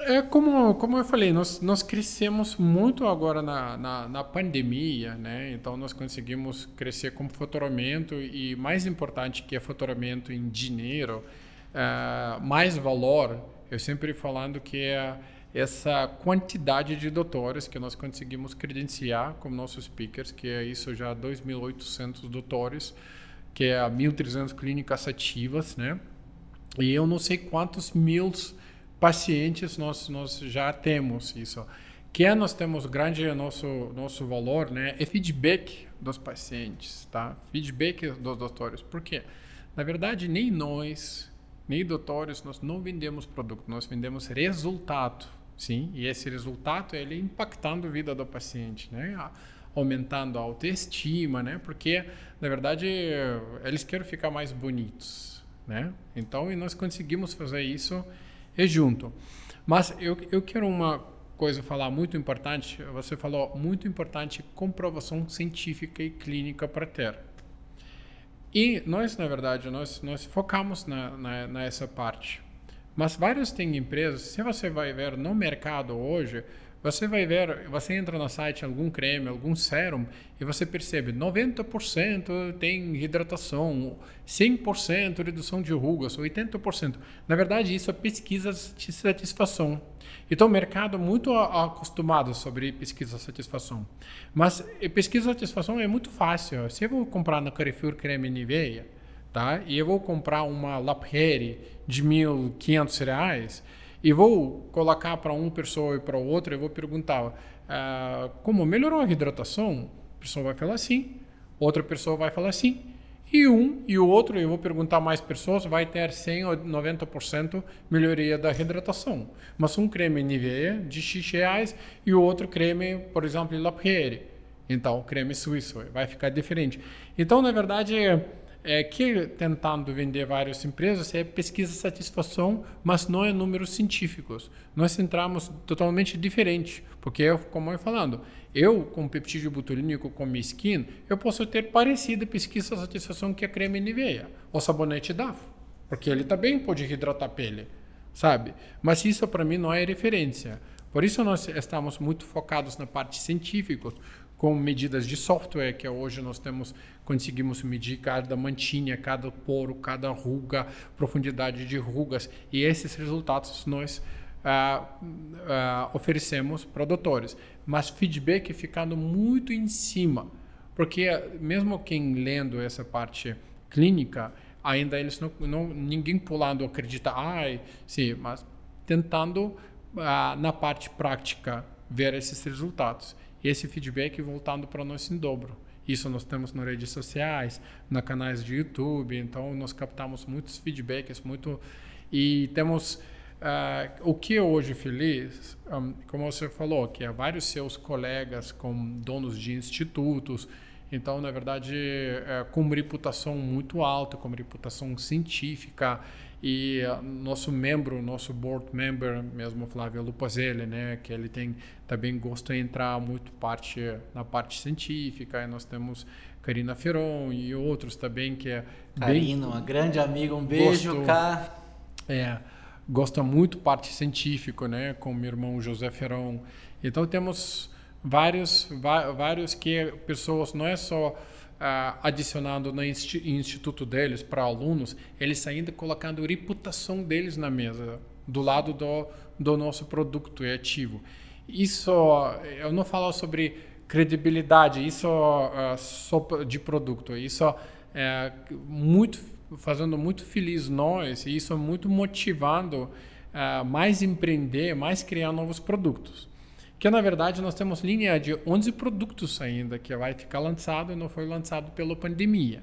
Speaker 2: É como, como eu falei, nós, nós crescemos muito agora na, na, na, pandemia, né? Então nós conseguimos crescer com faturamento e mais importante que é faturamento em dinheiro, uh, mais valor. Eu sempre falando que é essa quantidade de doutores que nós conseguimos credenciar como nossos speakers, que é isso já 2.800 doutores, que é 1.300 clínicas ativas, né? E eu não sei quantos mil pacientes nós, nós já temos isso. Que nós temos grande nosso nosso valor, né? É feedback dos pacientes, tá? Feedback dos doutores. Por quê? Na verdade, nem nós, nem doutores, nós não vendemos produto, nós vendemos resultado, sim? E esse resultado ele é impactando a vida do paciente, né? Aumentando a autoestima, né? Porque na verdade eles querem ficar mais bonitos, né? Então, e nós conseguimos fazer isso é junto. Mas eu, eu quero uma coisa falar muito importante, você falou muito importante comprovação científica e clínica para ter. E nós, na verdade, nós, nós focamos na, na, nessa parte. Mas várias têm empresas, se você vai ver no mercado hoje, você vai ver, você entra no site algum creme, algum sérum e você percebe 90% tem hidratação, 100% redução de rugas, 80%. Na verdade, isso é pesquisa de satisfação. Então, o mercado é muito acostumado sobre pesquisa de satisfação. Mas pesquisa de satisfação é muito fácil. Se eu vou comprar na Carrefour creme Nivea, tá? E eu vou comprar uma La Prairie de R$ 1.500, e vou colocar para uma pessoa e para outra, eu vou perguntar ah, como melhorou a hidratação? A pessoa vai falar sim, outra pessoa vai falar sim. E um e o outro, eu vou perguntar mais pessoas, vai ter 100 ou 90% melhoria da hidratação. Mas um creme Nivea de X reais e o outro creme, por exemplo, La Prairie. Então, creme suíço, vai ficar diferente. Então, na verdade, é, que tentando vender várias empresas é pesquisa satisfação, mas não é números científicos. Nós entramos totalmente diferente, porque eu, como eu falando, eu com peptídeo botulínico com minha skin, eu posso ter parecida pesquisa satisfação que a creme Nivea ou sabonete DAF, porque ele também pode hidratar a pele, sabe? Mas isso para mim não é referência. Por isso nós estamos muito focados na parte científica, com medidas de software que hoje nós temos conseguimos medir cada mantinha, cada poro, cada ruga, profundidade de rugas. E esses resultados nós ah, ah, oferecemos para doutores, mas feedback ficando muito em cima, porque mesmo quem lendo essa parte clínica ainda eles não, não ninguém pulando acredita, ai, sim, mas tentando ah, na parte prática ver esses resultados. Esse feedback voltando para nós em dobro. Isso nós temos nas redes sociais, nos canais de YouTube, então nós captamos muitos feedbacks, muito e temos uh, o que hoje feliz, um, como você falou, que há vários seus colegas com donos de institutos, então na verdade é, com reputação muito alta, com reputação científica e uh, nosso membro, nosso board member, mesmo Flávio Lupazelli, né, que ele tem também gosta de entrar muito parte na parte científica. E nós temos Karina Feron e outros também que é
Speaker 1: Karina, bem, uma grande amiga, um beijo, gosto, cá.
Speaker 2: É, gosta muito parte científica, né, com meu irmão José Feron. Então temos vários vários que pessoas não é só ah, adicionando no instituto deles para alunos, eles ainda colocando a reputação deles na mesa, do lado do, do nosso produto e ativo. Isso, eu não falo sobre credibilidade, isso só de produto, isso é muito fazendo muito feliz nós, e isso é muito motivando uh, mais empreender, mais criar novos produtos que na verdade nós temos linha de 11 produtos ainda que vai ficar lançado e não foi lançado pela pandemia.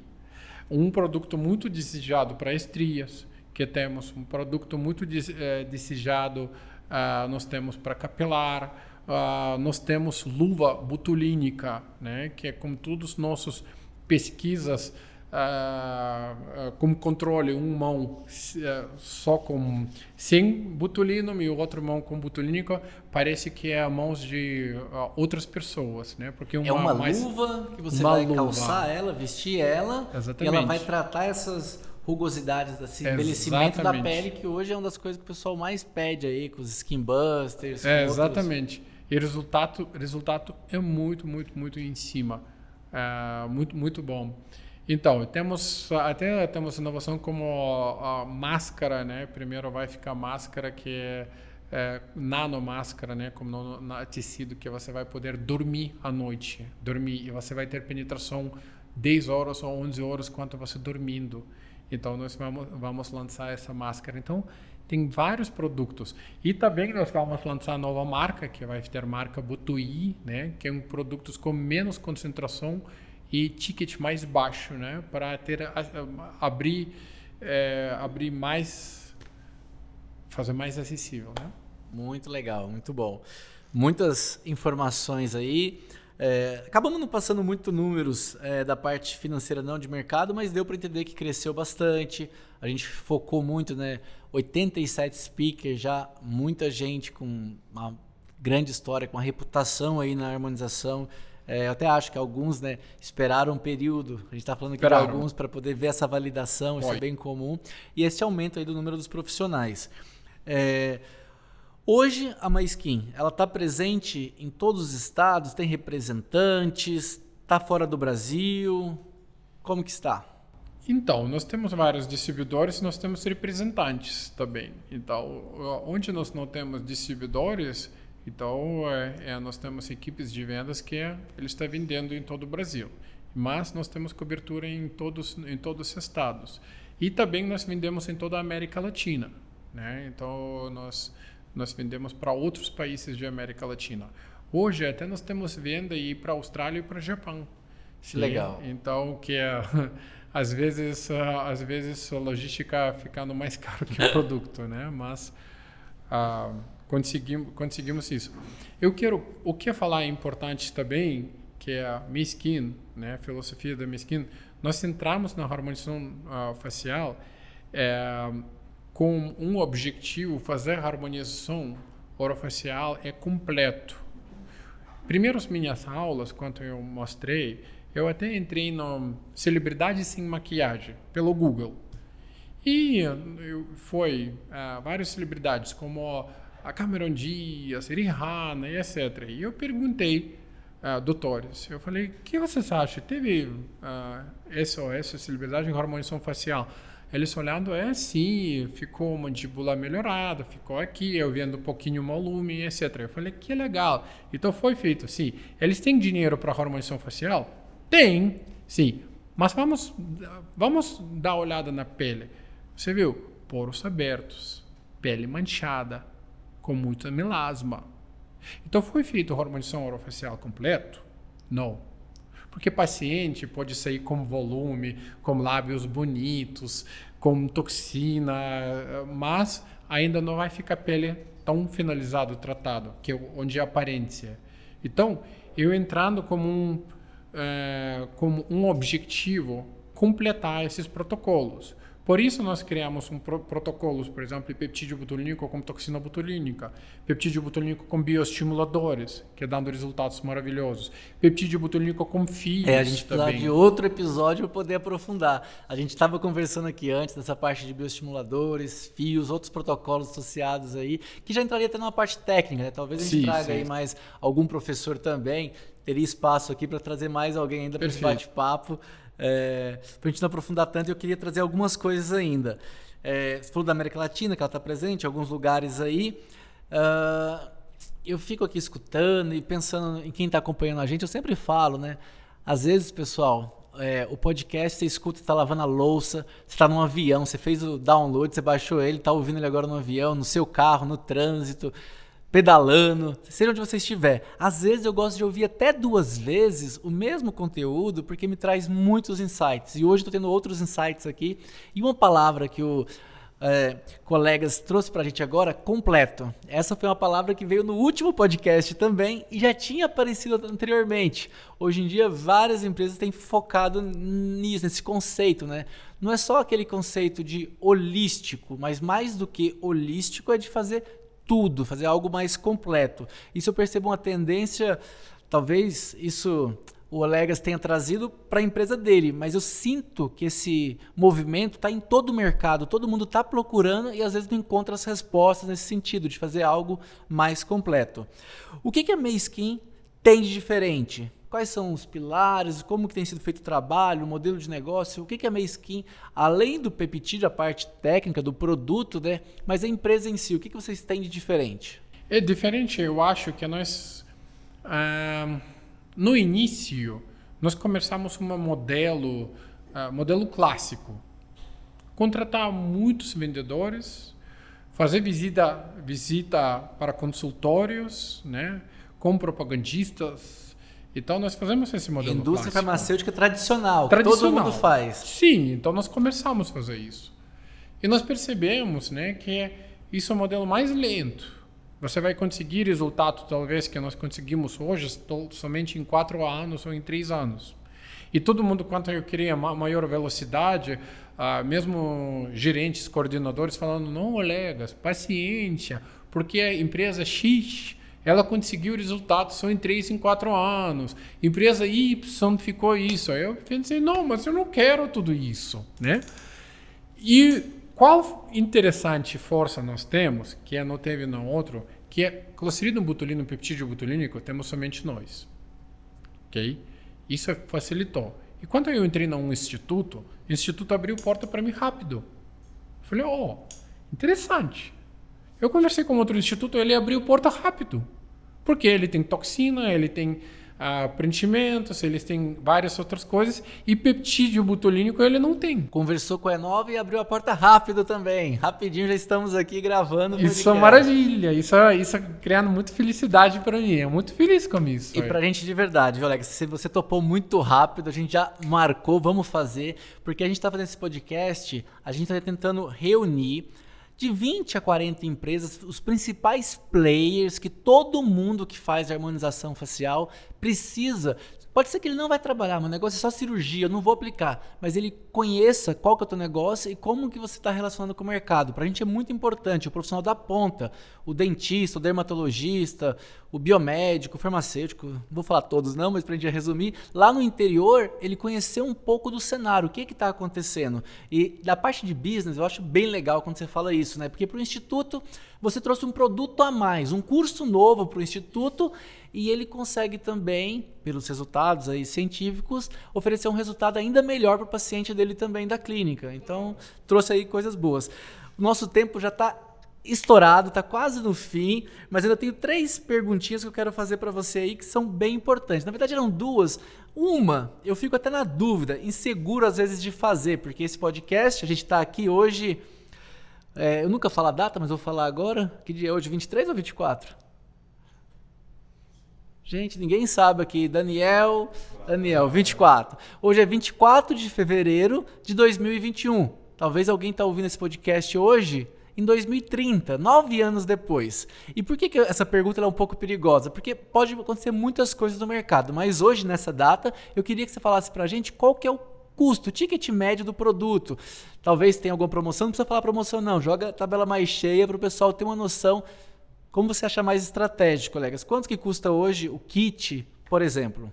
Speaker 2: Um produto muito desejado para estrias, que temos um produto muito eh, desejado, uh, nós temos para capilar, uh, nós temos luva botulínica, né, que é com todos os nossos pesquisas uh, como controle, uma mão uh, só com sem botulino e outra mão com botulínico, parece que é a mãos de outras pessoas, né?
Speaker 1: Porque uma, é uma mais, luva que você vai luva. calçar ela, vestir ela, Exatamente. e ela vai tratar essas rugosidades, esse envelhecimento da pele, que hoje é uma das coisas que o pessoal mais pede aí, com os skin busters.
Speaker 2: É, exatamente. E o resultado, resultado é muito, muito, muito em cima. Uh, muito, muito bom. Então, temos até temos inovação como a, a máscara, né? Primeiro vai ficar máscara que é, é nano máscara, né? Como no, tecido que você vai poder dormir à noite, dormir e você vai ter penetração 10 horas ou 11 horas quanto você dormindo. Então nós vamos vamos lançar essa máscara. Então tem vários produtos e também nós vamos lançar nova marca que vai ter marca Butui, né? Que é um produtos com menos concentração e ticket mais baixo, né? Para ter abrir é, abrir mais fazer mais acessível, né?
Speaker 1: Muito legal, muito bom. Muitas informações aí. É, acabamos não passando muito números é, da parte financeira não de mercado, mas deu para entender que cresceu bastante. A gente focou muito, né? 87 speakers já, muita gente com uma grande história, com uma reputação aí na harmonização. É, eu até acho que alguns né, esperaram um período, a gente está falando aqui esperaram. de alguns para poder ver essa validação, isso é bem comum, e esse aumento aí do número dos profissionais. É, hoje a MySkin, ela está presente em todos os estados, tem representantes, está fora do Brasil, como que está?
Speaker 2: Então, nós temos vários distribuidores, nós temos representantes também. Então, onde nós não temos distribuidores, então é, é, nós temos equipes de vendas que ele está vendendo em todo o Brasil. Mas nós temos cobertura em todos em todos os estados. E também nós vendemos em toda a América Latina, né? Então nós nós vendemos para outros países de América Latina. Hoje até nós temos venda aí para Austrália e para Japão.
Speaker 1: Sim, Legal.
Speaker 2: Então que é às vezes, às vezes a logística ficando mais caro que o produto, né? Mas uh, conseguimos, conseguimos isso. Eu quero, o que falar é importante também, que é a Miskin, né? A filosofia da Miskin. Nós entramos na harmonização uh, facial é, com um objetivo, fazer a harmonização orofacial é completo. Primeiro, as minhas aulas, quando eu mostrei, eu até entrei no Celebridades Sem Maquiagem, pelo Google. E foi uh, várias celebridades, como a Cameron Diaz, Rihanna e etc. E eu perguntei, uh, doutores, eu falei, o que vocês acham? Teve uh, ou essa celebridade em harmonização facial? Eles olhando, é sim, ficou mandíbula melhorada, ficou aqui, eu vendo um pouquinho o volume, etc. Eu falei, que legal. Então foi feito, sim. Eles têm dinheiro para harmonização facial? Tem, sim. Mas vamos, vamos dar uma olhada na pele. Você viu? Poros abertos, pele manchada, com muita melasma. Então foi feito a harmonização orofacial completo? Não. Porque paciente pode sair com volume, com lábios bonitos, com toxina, mas ainda não vai ficar pele tão finalizado, tratado, que é onde é a aparência. Então, eu entrando como um é, como um objetivo completar esses protocolos. Por isso nós criamos um pro protocolos, por exemplo, peptídeo botulínico com toxina botulínica, peptídeo botulínico com bioestimuladores, que é dando resultados maravilhosos, peptídeo botulínico com fios
Speaker 1: É, a gente precisa de outro episódio para poder aprofundar. A gente estava conversando aqui antes dessa parte de bioestimuladores, fios, outros protocolos associados aí, que já entraria até numa parte técnica, né? Talvez a gente sim, traga sim. aí mais algum professor também, teria espaço aqui para trazer mais alguém ainda para esse bate-papo. É, para a gente não aprofundar tanto, eu queria trazer algumas coisas ainda. É, você falou da América Latina, que ela está presente alguns lugares aí. Uh, eu fico aqui escutando e pensando em quem está acompanhando a gente. Eu sempre falo, né? Às vezes, pessoal, é, o podcast você escuta, está lavando a louça, você está num avião, você fez o download, você baixou ele, está ouvindo ele agora no avião, no seu carro, no trânsito pedalando, seja onde você estiver. Às vezes eu gosto de ouvir até duas vezes o mesmo conteúdo porque me traz muitos insights. E hoje estou tendo outros insights aqui. E uma palavra que o é, colegas trouxe para a gente agora, completo. Essa foi uma palavra que veio no último podcast também e já tinha aparecido anteriormente. Hoje em dia, várias empresas têm focado nisso, nesse conceito, né? Não é só aquele conceito de holístico, mas mais do que holístico é de fazer tudo, fazer algo mais completo. Isso eu percebo uma tendência, talvez isso o Olegas tenha trazido para a empresa dele, mas eu sinto que esse movimento está em todo o mercado, todo mundo está procurando e às vezes não encontra as respostas nesse sentido, de fazer algo mais completo. O que, que a Mayskin tem de diferente? Quais são os pilares, como que tem sido feito o trabalho, o modelo de negócio, o que, que é a Meiskin, além do peptídeo, a parte técnica do produto, né? Mas a empresa em si, o que, que vocês têm de diferente?
Speaker 2: É diferente, eu acho que nós, ah, no início, nós começamos um modelo, ah, modelo clássico, contratar muitos vendedores, fazer visita, visita para consultórios, né? com propagandistas, então nós fazemos esse modelo
Speaker 1: Indústria farmacêutica tradicional, tradicional, todo mundo faz.
Speaker 2: Sim, então nós começamos a fazer isso. E nós percebemos né, que isso é o modelo mais lento. Você vai conseguir resultado, talvez, que nós conseguimos hoje, somente em quatro anos ou em três anos. E todo mundo, quanto eu queria maior velocidade, ah, mesmo gerentes, coordenadores falando, não, Olegas, paciência, porque a empresa X ela conseguiu resultados só em 3, em 4 anos. Empresa Y ficou isso. Aí eu pensei, não, mas eu não quero tudo isso, né? E qual interessante força nós temos, que não teve no outro, que é clostridium botulino, peptídeo botulínico, temos somente nós. Ok? Isso facilitou. E quando eu entrei num instituto, o instituto abriu porta para mim rápido. Eu falei, oh, interessante. Eu conversei com outro instituto, ele abriu porta rápido. Porque ele tem toxina, ele tem ah, preenchimentos, eles têm várias outras coisas, e peptídeo butolínico ele não tem.
Speaker 1: Conversou com a Enova e abriu a porta rápido também. Rapidinho já estamos aqui gravando.
Speaker 2: Isso é maravilha, isso é, isso é criando muita felicidade para mim. Eu muito feliz com isso.
Speaker 1: E para a gente de verdade, viu, Alex? Se você topou muito rápido, a gente já marcou, vamos fazer, porque a gente está fazendo esse podcast, a gente está tentando reunir de 20 a 40 empresas, os principais players que todo mundo que faz harmonização facial precisa Pode ser que ele não vai trabalhar, meu negócio é só cirurgia, eu não vou aplicar, mas ele conheça qual que é o teu negócio e como que você está relacionando com o mercado. Para a gente é muito importante o profissional da ponta, o dentista, o dermatologista, o biomédico, o farmacêutico, não vou falar todos não, mas para a gente resumir, lá no interior ele conheceu um pouco do cenário, o que está acontecendo. E da parte de business eu acho bem legal quando você fala isso, né? Porque para o instituto você trouxe um produto a mais, um curso novo para o instituto e ele consegue também, pelos resultados aí científicos, oferecer um resultado ainda melhor para o paciente dele também da clínica. Então, trouxe aí coisas boas. Nosso tempo já está estourado, está quase no fim, mas ainda tenho três perguntinhas que eu quero fazer para você aí que são bem importantes. Na verdade, eram duas. Uma, eu fico até na dúvida, inseguro às vezes de fazer, porque esse podcast, a gente está aqui hoje. É, eu nunca falo a data, mas vou falar agora. Que dia é hoje? 23 ou 24? Gente, ninguém sabe aqui. Daniel, Daniel, 24. Hoje é 24 de fevereiro de 2021. Talvez alguém está ouvindo esse podcast hoje em 2030, nove anos depois. E por que, que essa pergunta é um pouco perigosa? Porque pode acontecer muitas coisas no mercado, mas hoje, nessa data, eu queria que você falasse para a gente qual que é o custo, o ticket médio do produto. Talvez tenha alguma promoção, não precisa falar promoção não, joga a tabela mais cheia para o pessoal ter uma noção como você acha mais estratégico, colegas? Quanto que custa hoje o kit, por exemplo?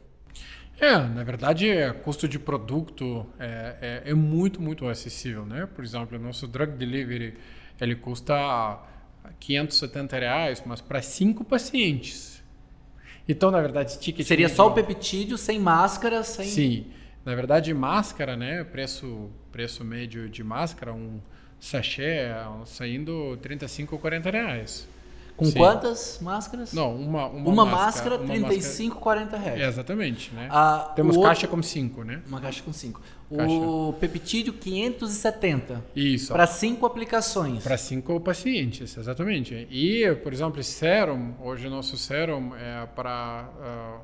Speaker 2: É, na verdade, é, custo de produto é, é, é, muito, muito acessível, né? Por exemplo, o nosso drug delivery, ele custa 570 reais, mas para cinco pacientes. Então, na verdade, ticket...
Speaker 1: Seria só o peptídeo, sem máscara, sem...
Speaker 2: Sim. Na verdade, máscara, né? Preço, preço médio de máscara, um sachê saindo 35 ou 40 reais.
Speaker 1: Com Sim. quantas máscaras?
Speaker 2: Não, uma,
Speaker 1: uma, uma máscara, máscara 35, máscara... 40 reais.
Speaker 2: É, exatamente, né? Ah, Temos caixa com 5, né?
Speaker 1: Uma caixa com 5. O peptídeo 570.
Speaker 2: Isso.
Speaker 1: Para 5 aplicações.
Speaker 2: Para 5 pacientes, exatamente. E, por exemplo, serum, hoje nosso serum é para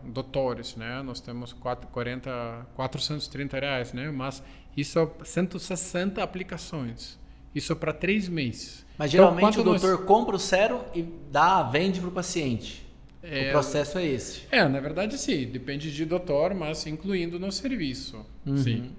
Speaker 2: uh, doutores, né? Nós temos 4, 40, 430 reais, né? Mas isso é 160 aplicações. Isso é para 3 meses.
Speaker 1: Mas então, geralmente então, o doutor nós... compra o sérum e dá, vende para o paciente. É, o processo é esse.
Speaker 2: É, na verdade sim, depende de doutor, mas incluindo no serviço. Uhum. Sim.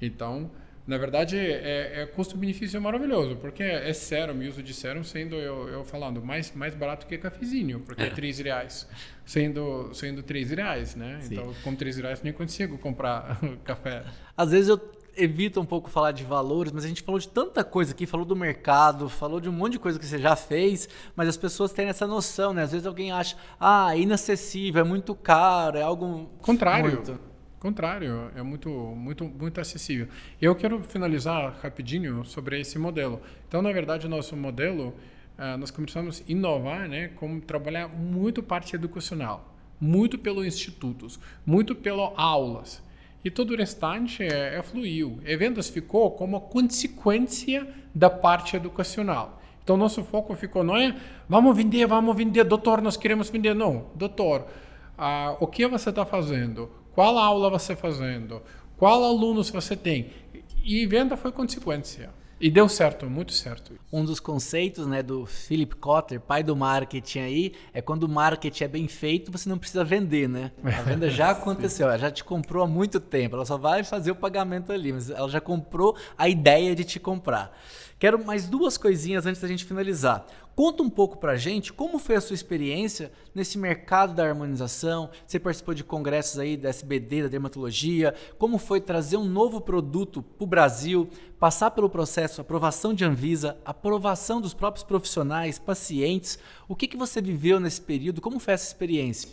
Speaker 2: Então, na verdade, é, é custo-benefício maravilhoso, porque é sérum, uso de sérum sendo, eu, eu falando, mais, mais barato que cafezinho, porque é 3 reais. Sendo, sendo 3 reais, né? Sim. Então, com 3 reais nem consigo comprar café.
Speaker 1: Às vezes eu evita um pouco falar de valores, mas a gente falou de tanta coisa aqui, falou do mercado, falou de um monte de coisa que você já fez, mas as pessoas têm essa noção, né? Às vezes alguém acha, ah, é inacessível, é muito caro, é algo.
Speaker 2: Contrário. Muito... Contrário, é muito, muito, muito acessível. Eu quero finalizar rapidinho sobre esse modelo. Então, na verdade, nosso modelo, uh, nós começamos a inovar, né, como trabalhar muito parte educacional, muito pelos institutos, muito pelas aulas. E todo o restante é, é fluiu. E vendas ficou como consequência da parte educacional. Então, nosso foco ficou, não é vamos vender, vamos vender, doutor, nós queremos vender. Não, doutor, ah, o que você está fazendo? Qual aula você está fazendo? Qual alunos você tem? E venda foi consequência. E deu certo, muito certo.
Speaker 1: Um dos conceitos né, do Philip Kotler, pai do marketing aí, é quando o marketing é bem feito, você não precisa vender, né? A venda já aconteceu, ela já te comprou há muito tempo, ela só vai fazer o pagamento ali, mas ela já comprou a ideia de te comprar. Quero mais duas coisinhas antes da gente finalizar. Conta um pouco pra gente como foi a sua experiência nesse mercado da harmonização. Você participou de congressos aí da SBD, da dermatologia. Como foi trazer um novo produto para o Brasil, passar pelo processo aprovação de Anvisa, aprovação dos próprios profissionais, pacientes. O que, que você viveu nesse período? Como foi essa experiência?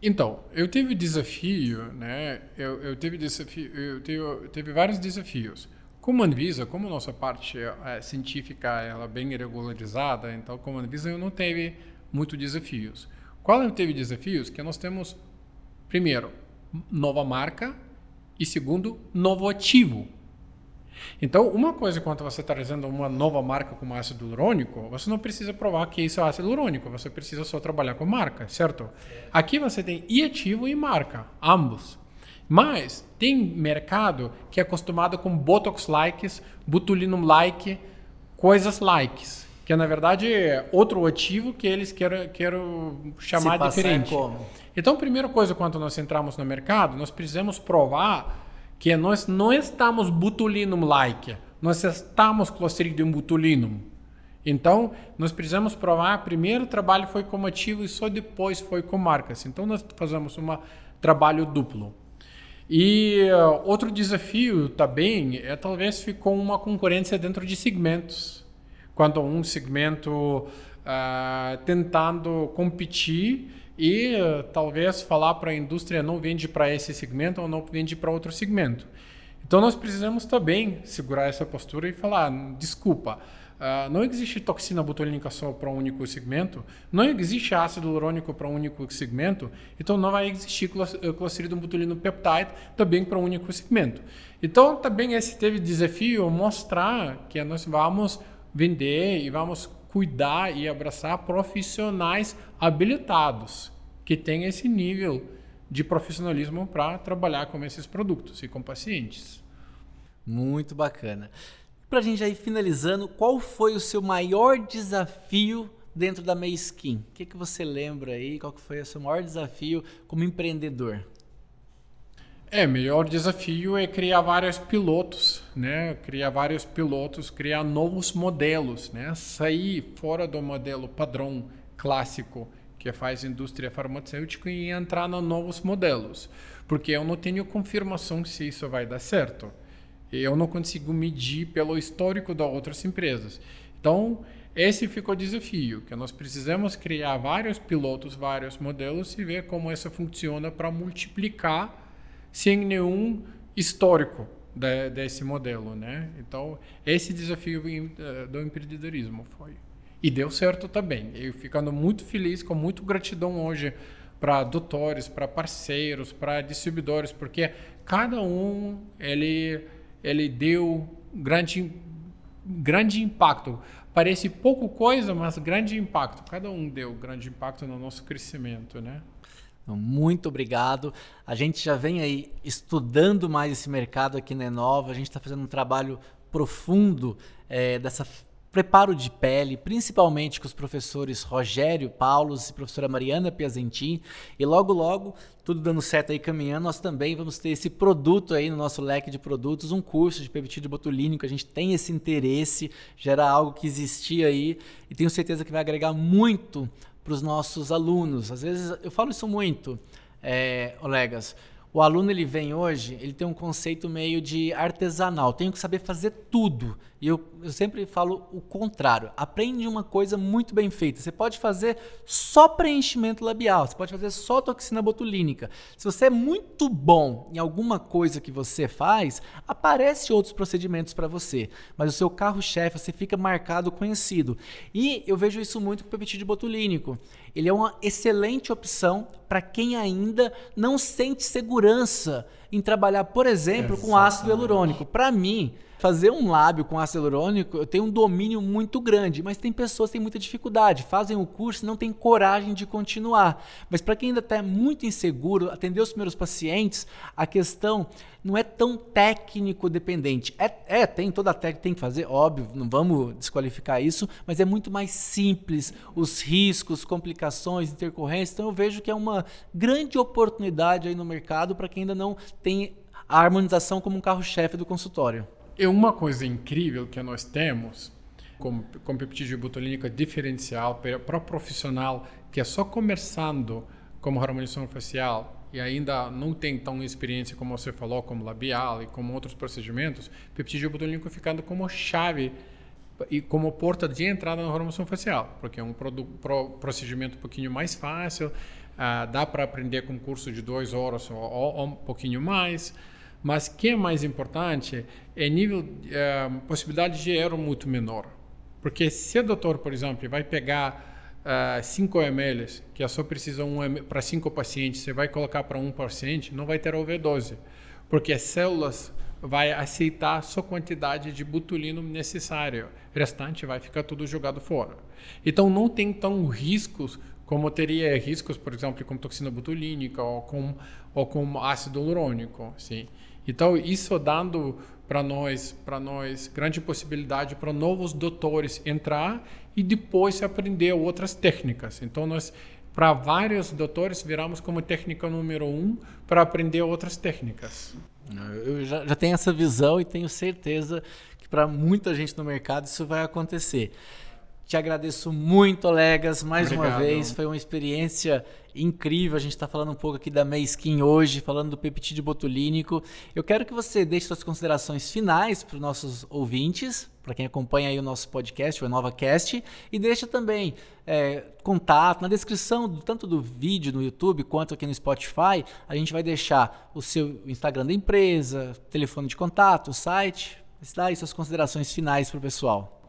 Speaker 2: Então, eu tive desafio, né? Eu, eu tive desafio, eu tive, eu tive vários desafios. Como Anvisa, como nossa parte é, científica ela é bem regularizada, então como Anvisa eu não teve muito desafios. Qual eu teve desafios? Que nós temos primeiro nova marca e segundo novo ativo. Então, uma coisa quando você está trazendo uma nova marca como ácido hialurônico, você não precisa provar que isso é ácido hialurônico, você precisa só trabalhar com marca, certo? Aqui você tem e ativo e marca, ambos. Mas tem mercado que é acostumado com Botox likes, botulinum like, coisas likes, que é, na verdade é outro ativo que eles querem, querem chamar diferente. Como? Então, primeira coisa quando nós entramos no mercado, nós precisamos provar que nós não estamos botulinum-like, nós estamos Clostridium botulinum. Então, nós precisamos provar, primeiro o trabalho foi como ativo e só depois foi com marcas. Então, nós fazemos um trabalho duplo. E uh, outro desafio também é talvez ficou uma concorrência dentro de segmentos. Quando um segmento uh, tentando competir e uh, talvez falar para a indústria não vende para esse segmento ou não vende para outro segmento. Então nós precisamos também segurar essa postura e falar, desculpa, uh, não existe toxina botulínica só para um único segmento, não existe ácido hialurônico para um único segmento, então não vai existir eh, Clostridium botulino peptide também para um único segmento. Então também esse teve desafio mostrar que nós vamos vender e vamos cuidar e abraçar profissionais habilitados que têm esse nível de profissionalismo para trabalhar com esses produtos e com pacientes.
Speaker 1: Muito bacana. Para a gente já ir finalizando, qual foi o seu maior desafio dentro da Meiskin? O que, que você lembra aí? Qual que foi o seu maior desafio como empreendedor?
Speaker 2: É, melhor desafio é criar vários pilotos, né? Criar vários pilotos, criar novos modelos, né? Sair fora do modelo padrão clássico que faz indústria farmacêutica e entrar nos novos modelos, porque eu não tenho confirmação se isso vai dar certo. Eu não consigo medir pelo histórico das outras empresas. Então, esse ficou o desafio, que nós precisamos criar vários pilotos, vários modelos e ver como isso funciona para multiplicar sem nenhum histórico de, desse modelo, né? Então, esse desafio eh, do empreendedorismo foi. E deu certo também. Eu ficando muito feliz, com muito gratidão hoje para doutores, para parceiros, para distribuidores, porque cada um ele ele deu grande grande impacto. Parece pouco coisa, mas grande impacto. Cada um deu grande impacto no nosso crescimento, né?
Speaker 1: Muito obrigado. A gente já vem aí estudando mais esse mercado aqui na Enova. A gente está fazendo um trabalho profundo é, dessa preparo de pele, principalmente com os professores Rogério Paulos e professora Mariana Piazentin. E logo, logo, tudo dando certo aí caminhando, nós também vamos ter esse produto aí no nosso leque de produtos, um curso de peptídeo botulínico. A gente tem esse interesse, gera algo que existia aí e tenho certeza que vai agregar muito para os nossos alunos. Às vezes eu falo isso muito, é. O aluno ele vem hoje, ele tem um conceito meio de artesanal. Tenho que saber fazer tudo. E eu, eu, sempre falo o contrário. Aprende uma coisa muito bem feita. Você pode fazer só preenchimento labial, você pode fazer só toxina botulínica. Se você é muito bom em alguma coisa que você faz, aparece outros procedimentos para você. Mas o seu carro-chefe, você fica marcado, conhecido. E eu vejo isso muito com o peptídeo botulínico. Ele é uma excelente opção para quem ainda não sente segurança em trabalhar, por exemplo, Exatamente. com ácido hialurônico. Para mim, fazer um lábio com ácido hialurônico, eu tenho um domínio muito grande, mas tem pessoas que têm muita dificuldade, fazem o curso e não têm coragem de continuar. Mas para quem ainda está muito inseguro, atender os primeiros pacientes, a questão não é tão técnico dependente. É, é tem toda a técnica tem que fazer, óbvio, não vamos desqualificar isso, mas é muito mais simples os riscos, complicações, intercorrências. Então eu vejo que é uma grande oportunidade aí no mercado para quem ainda não tem a harmonização como um carro-chefe do consultório.
Speaker 2: E uma coisa incrível que nós temos com, com peptídeo botulínico diferencial para o profissional que é só começando como harmonização facial e ainda não tem tão experiência como você falou, como labial e como outros procedimentos, peptídeo botulínico ficando como chave e como porta de entrada na harmonização facial, porque é um pro, procedimento um pouquinho mais fácil, uh, dá para aprender com um curso de duas horas ou, ou, ou um pouquinho mais, mas que é mais importante é nível uh, possibilidade de erro muito menor. Porque se o doutor, por exemplo, vai pegar uh, 5 ml, que é só precisa um para 5 pacientes, você vai colocar para um paciente, não vai ter overdose. Porque as células vai aceitar a sua quantidade de botulino necessário. O restante vai ficar tudo jogado fora. Então não tem tão riscos como teria riscos, por exemplo, com toxina botulínica ou com, ou com ácido hialurônico. Sim. Então isso dando para nós, para nós, grande possibilidade para novos doutores entrar e depois aprender outras técnicas. Então nós para vários doutores viramos como técnica número um para aprender outras técnicas.
Speaker 1: Eu já, já tenho essa visão e tenho certeza que para muita gente no mercado isso vai acontecer. Te agradeço muito, Olegas, mais Obrigado. uma vez. Foi uma experiência incrível. A gente está falando um pouco aqui da Meiskin hoje, falando do peptídeo botulínico. Eu quero que você deixe suas considerações finais para os nossos ouvintes, para quem acompanha aí o nosso podcast, o EnovaCast, e deixa também é, contato na descrição, tanto do vídeo no YouTube quanto aqui no Spotify. A gente vai deixar o seu Instagram da empresa, telefone de contato, o site. Dá aí suas considerações finais para o pessoal.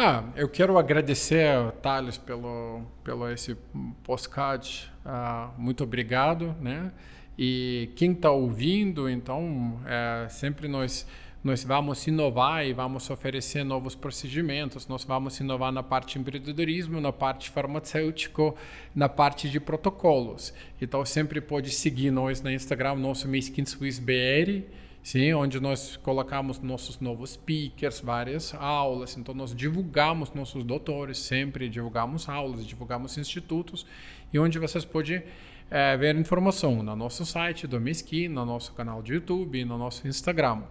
Speaker 2: Ah, eu quero agradecer, Thales, pelo, pelo esse postcard. Ah, muito obrigado, né? E quem está ouvindo, então, é, sempre nós nós vamos inovar e vamos oferecer novos procedimentos, nós vamos inovar na parte de empreendedorismo, na parte farmacêutico, na parte de protocolos. Então sempre pode seguir nós no Instagram, nosso Skin Swiss BR, sim, onde nós colocamos nossos novos speakers, várias aulas. Então nós divulgamos nossos doutores, sempre divulgamos aulas, divulgamos institutos e onde vocês podem é, ver informação no nosso site do Mesquim, no nosso canal de YouTube, no nosso Instagram.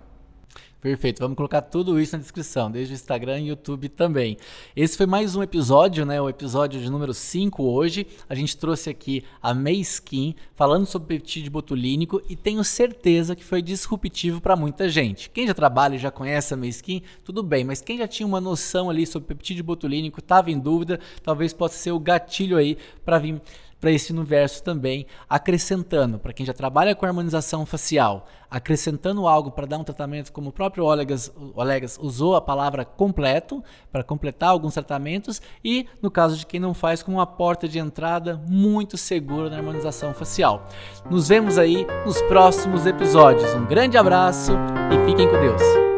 Speaker 1: Perfeito, vamos colocar tudo isso na descrição, desde o Instagram e YouTube também. Esse foi mais um episódio, né? O episódio de número 5 hoje. A gente trouxe aqui a May Skin falando sobre peptídeo botulínico e tenho certeza que foi disruptivo para muita gente. Quem já trabalha e já conhece a May Skin, tudo bem, mas quem já tinha uma noção ali sobre peptídeo botulínico, estava em dúvida, talvez possa ser o gatilho aí para vir para esse universo também, acrescentando, para quem já trabalha com harmonização facial, acrescentando algo para dar um tratamento, como o próprio Olegas, Olegas usou a palavra completo, para completar alguns tratamentos, e no caso de quem não faz, como uma porta de entrada muito segura na harmonização facial. Nos vemos aí nos próximos episódios. Um grande abraço e fiquem com Deus.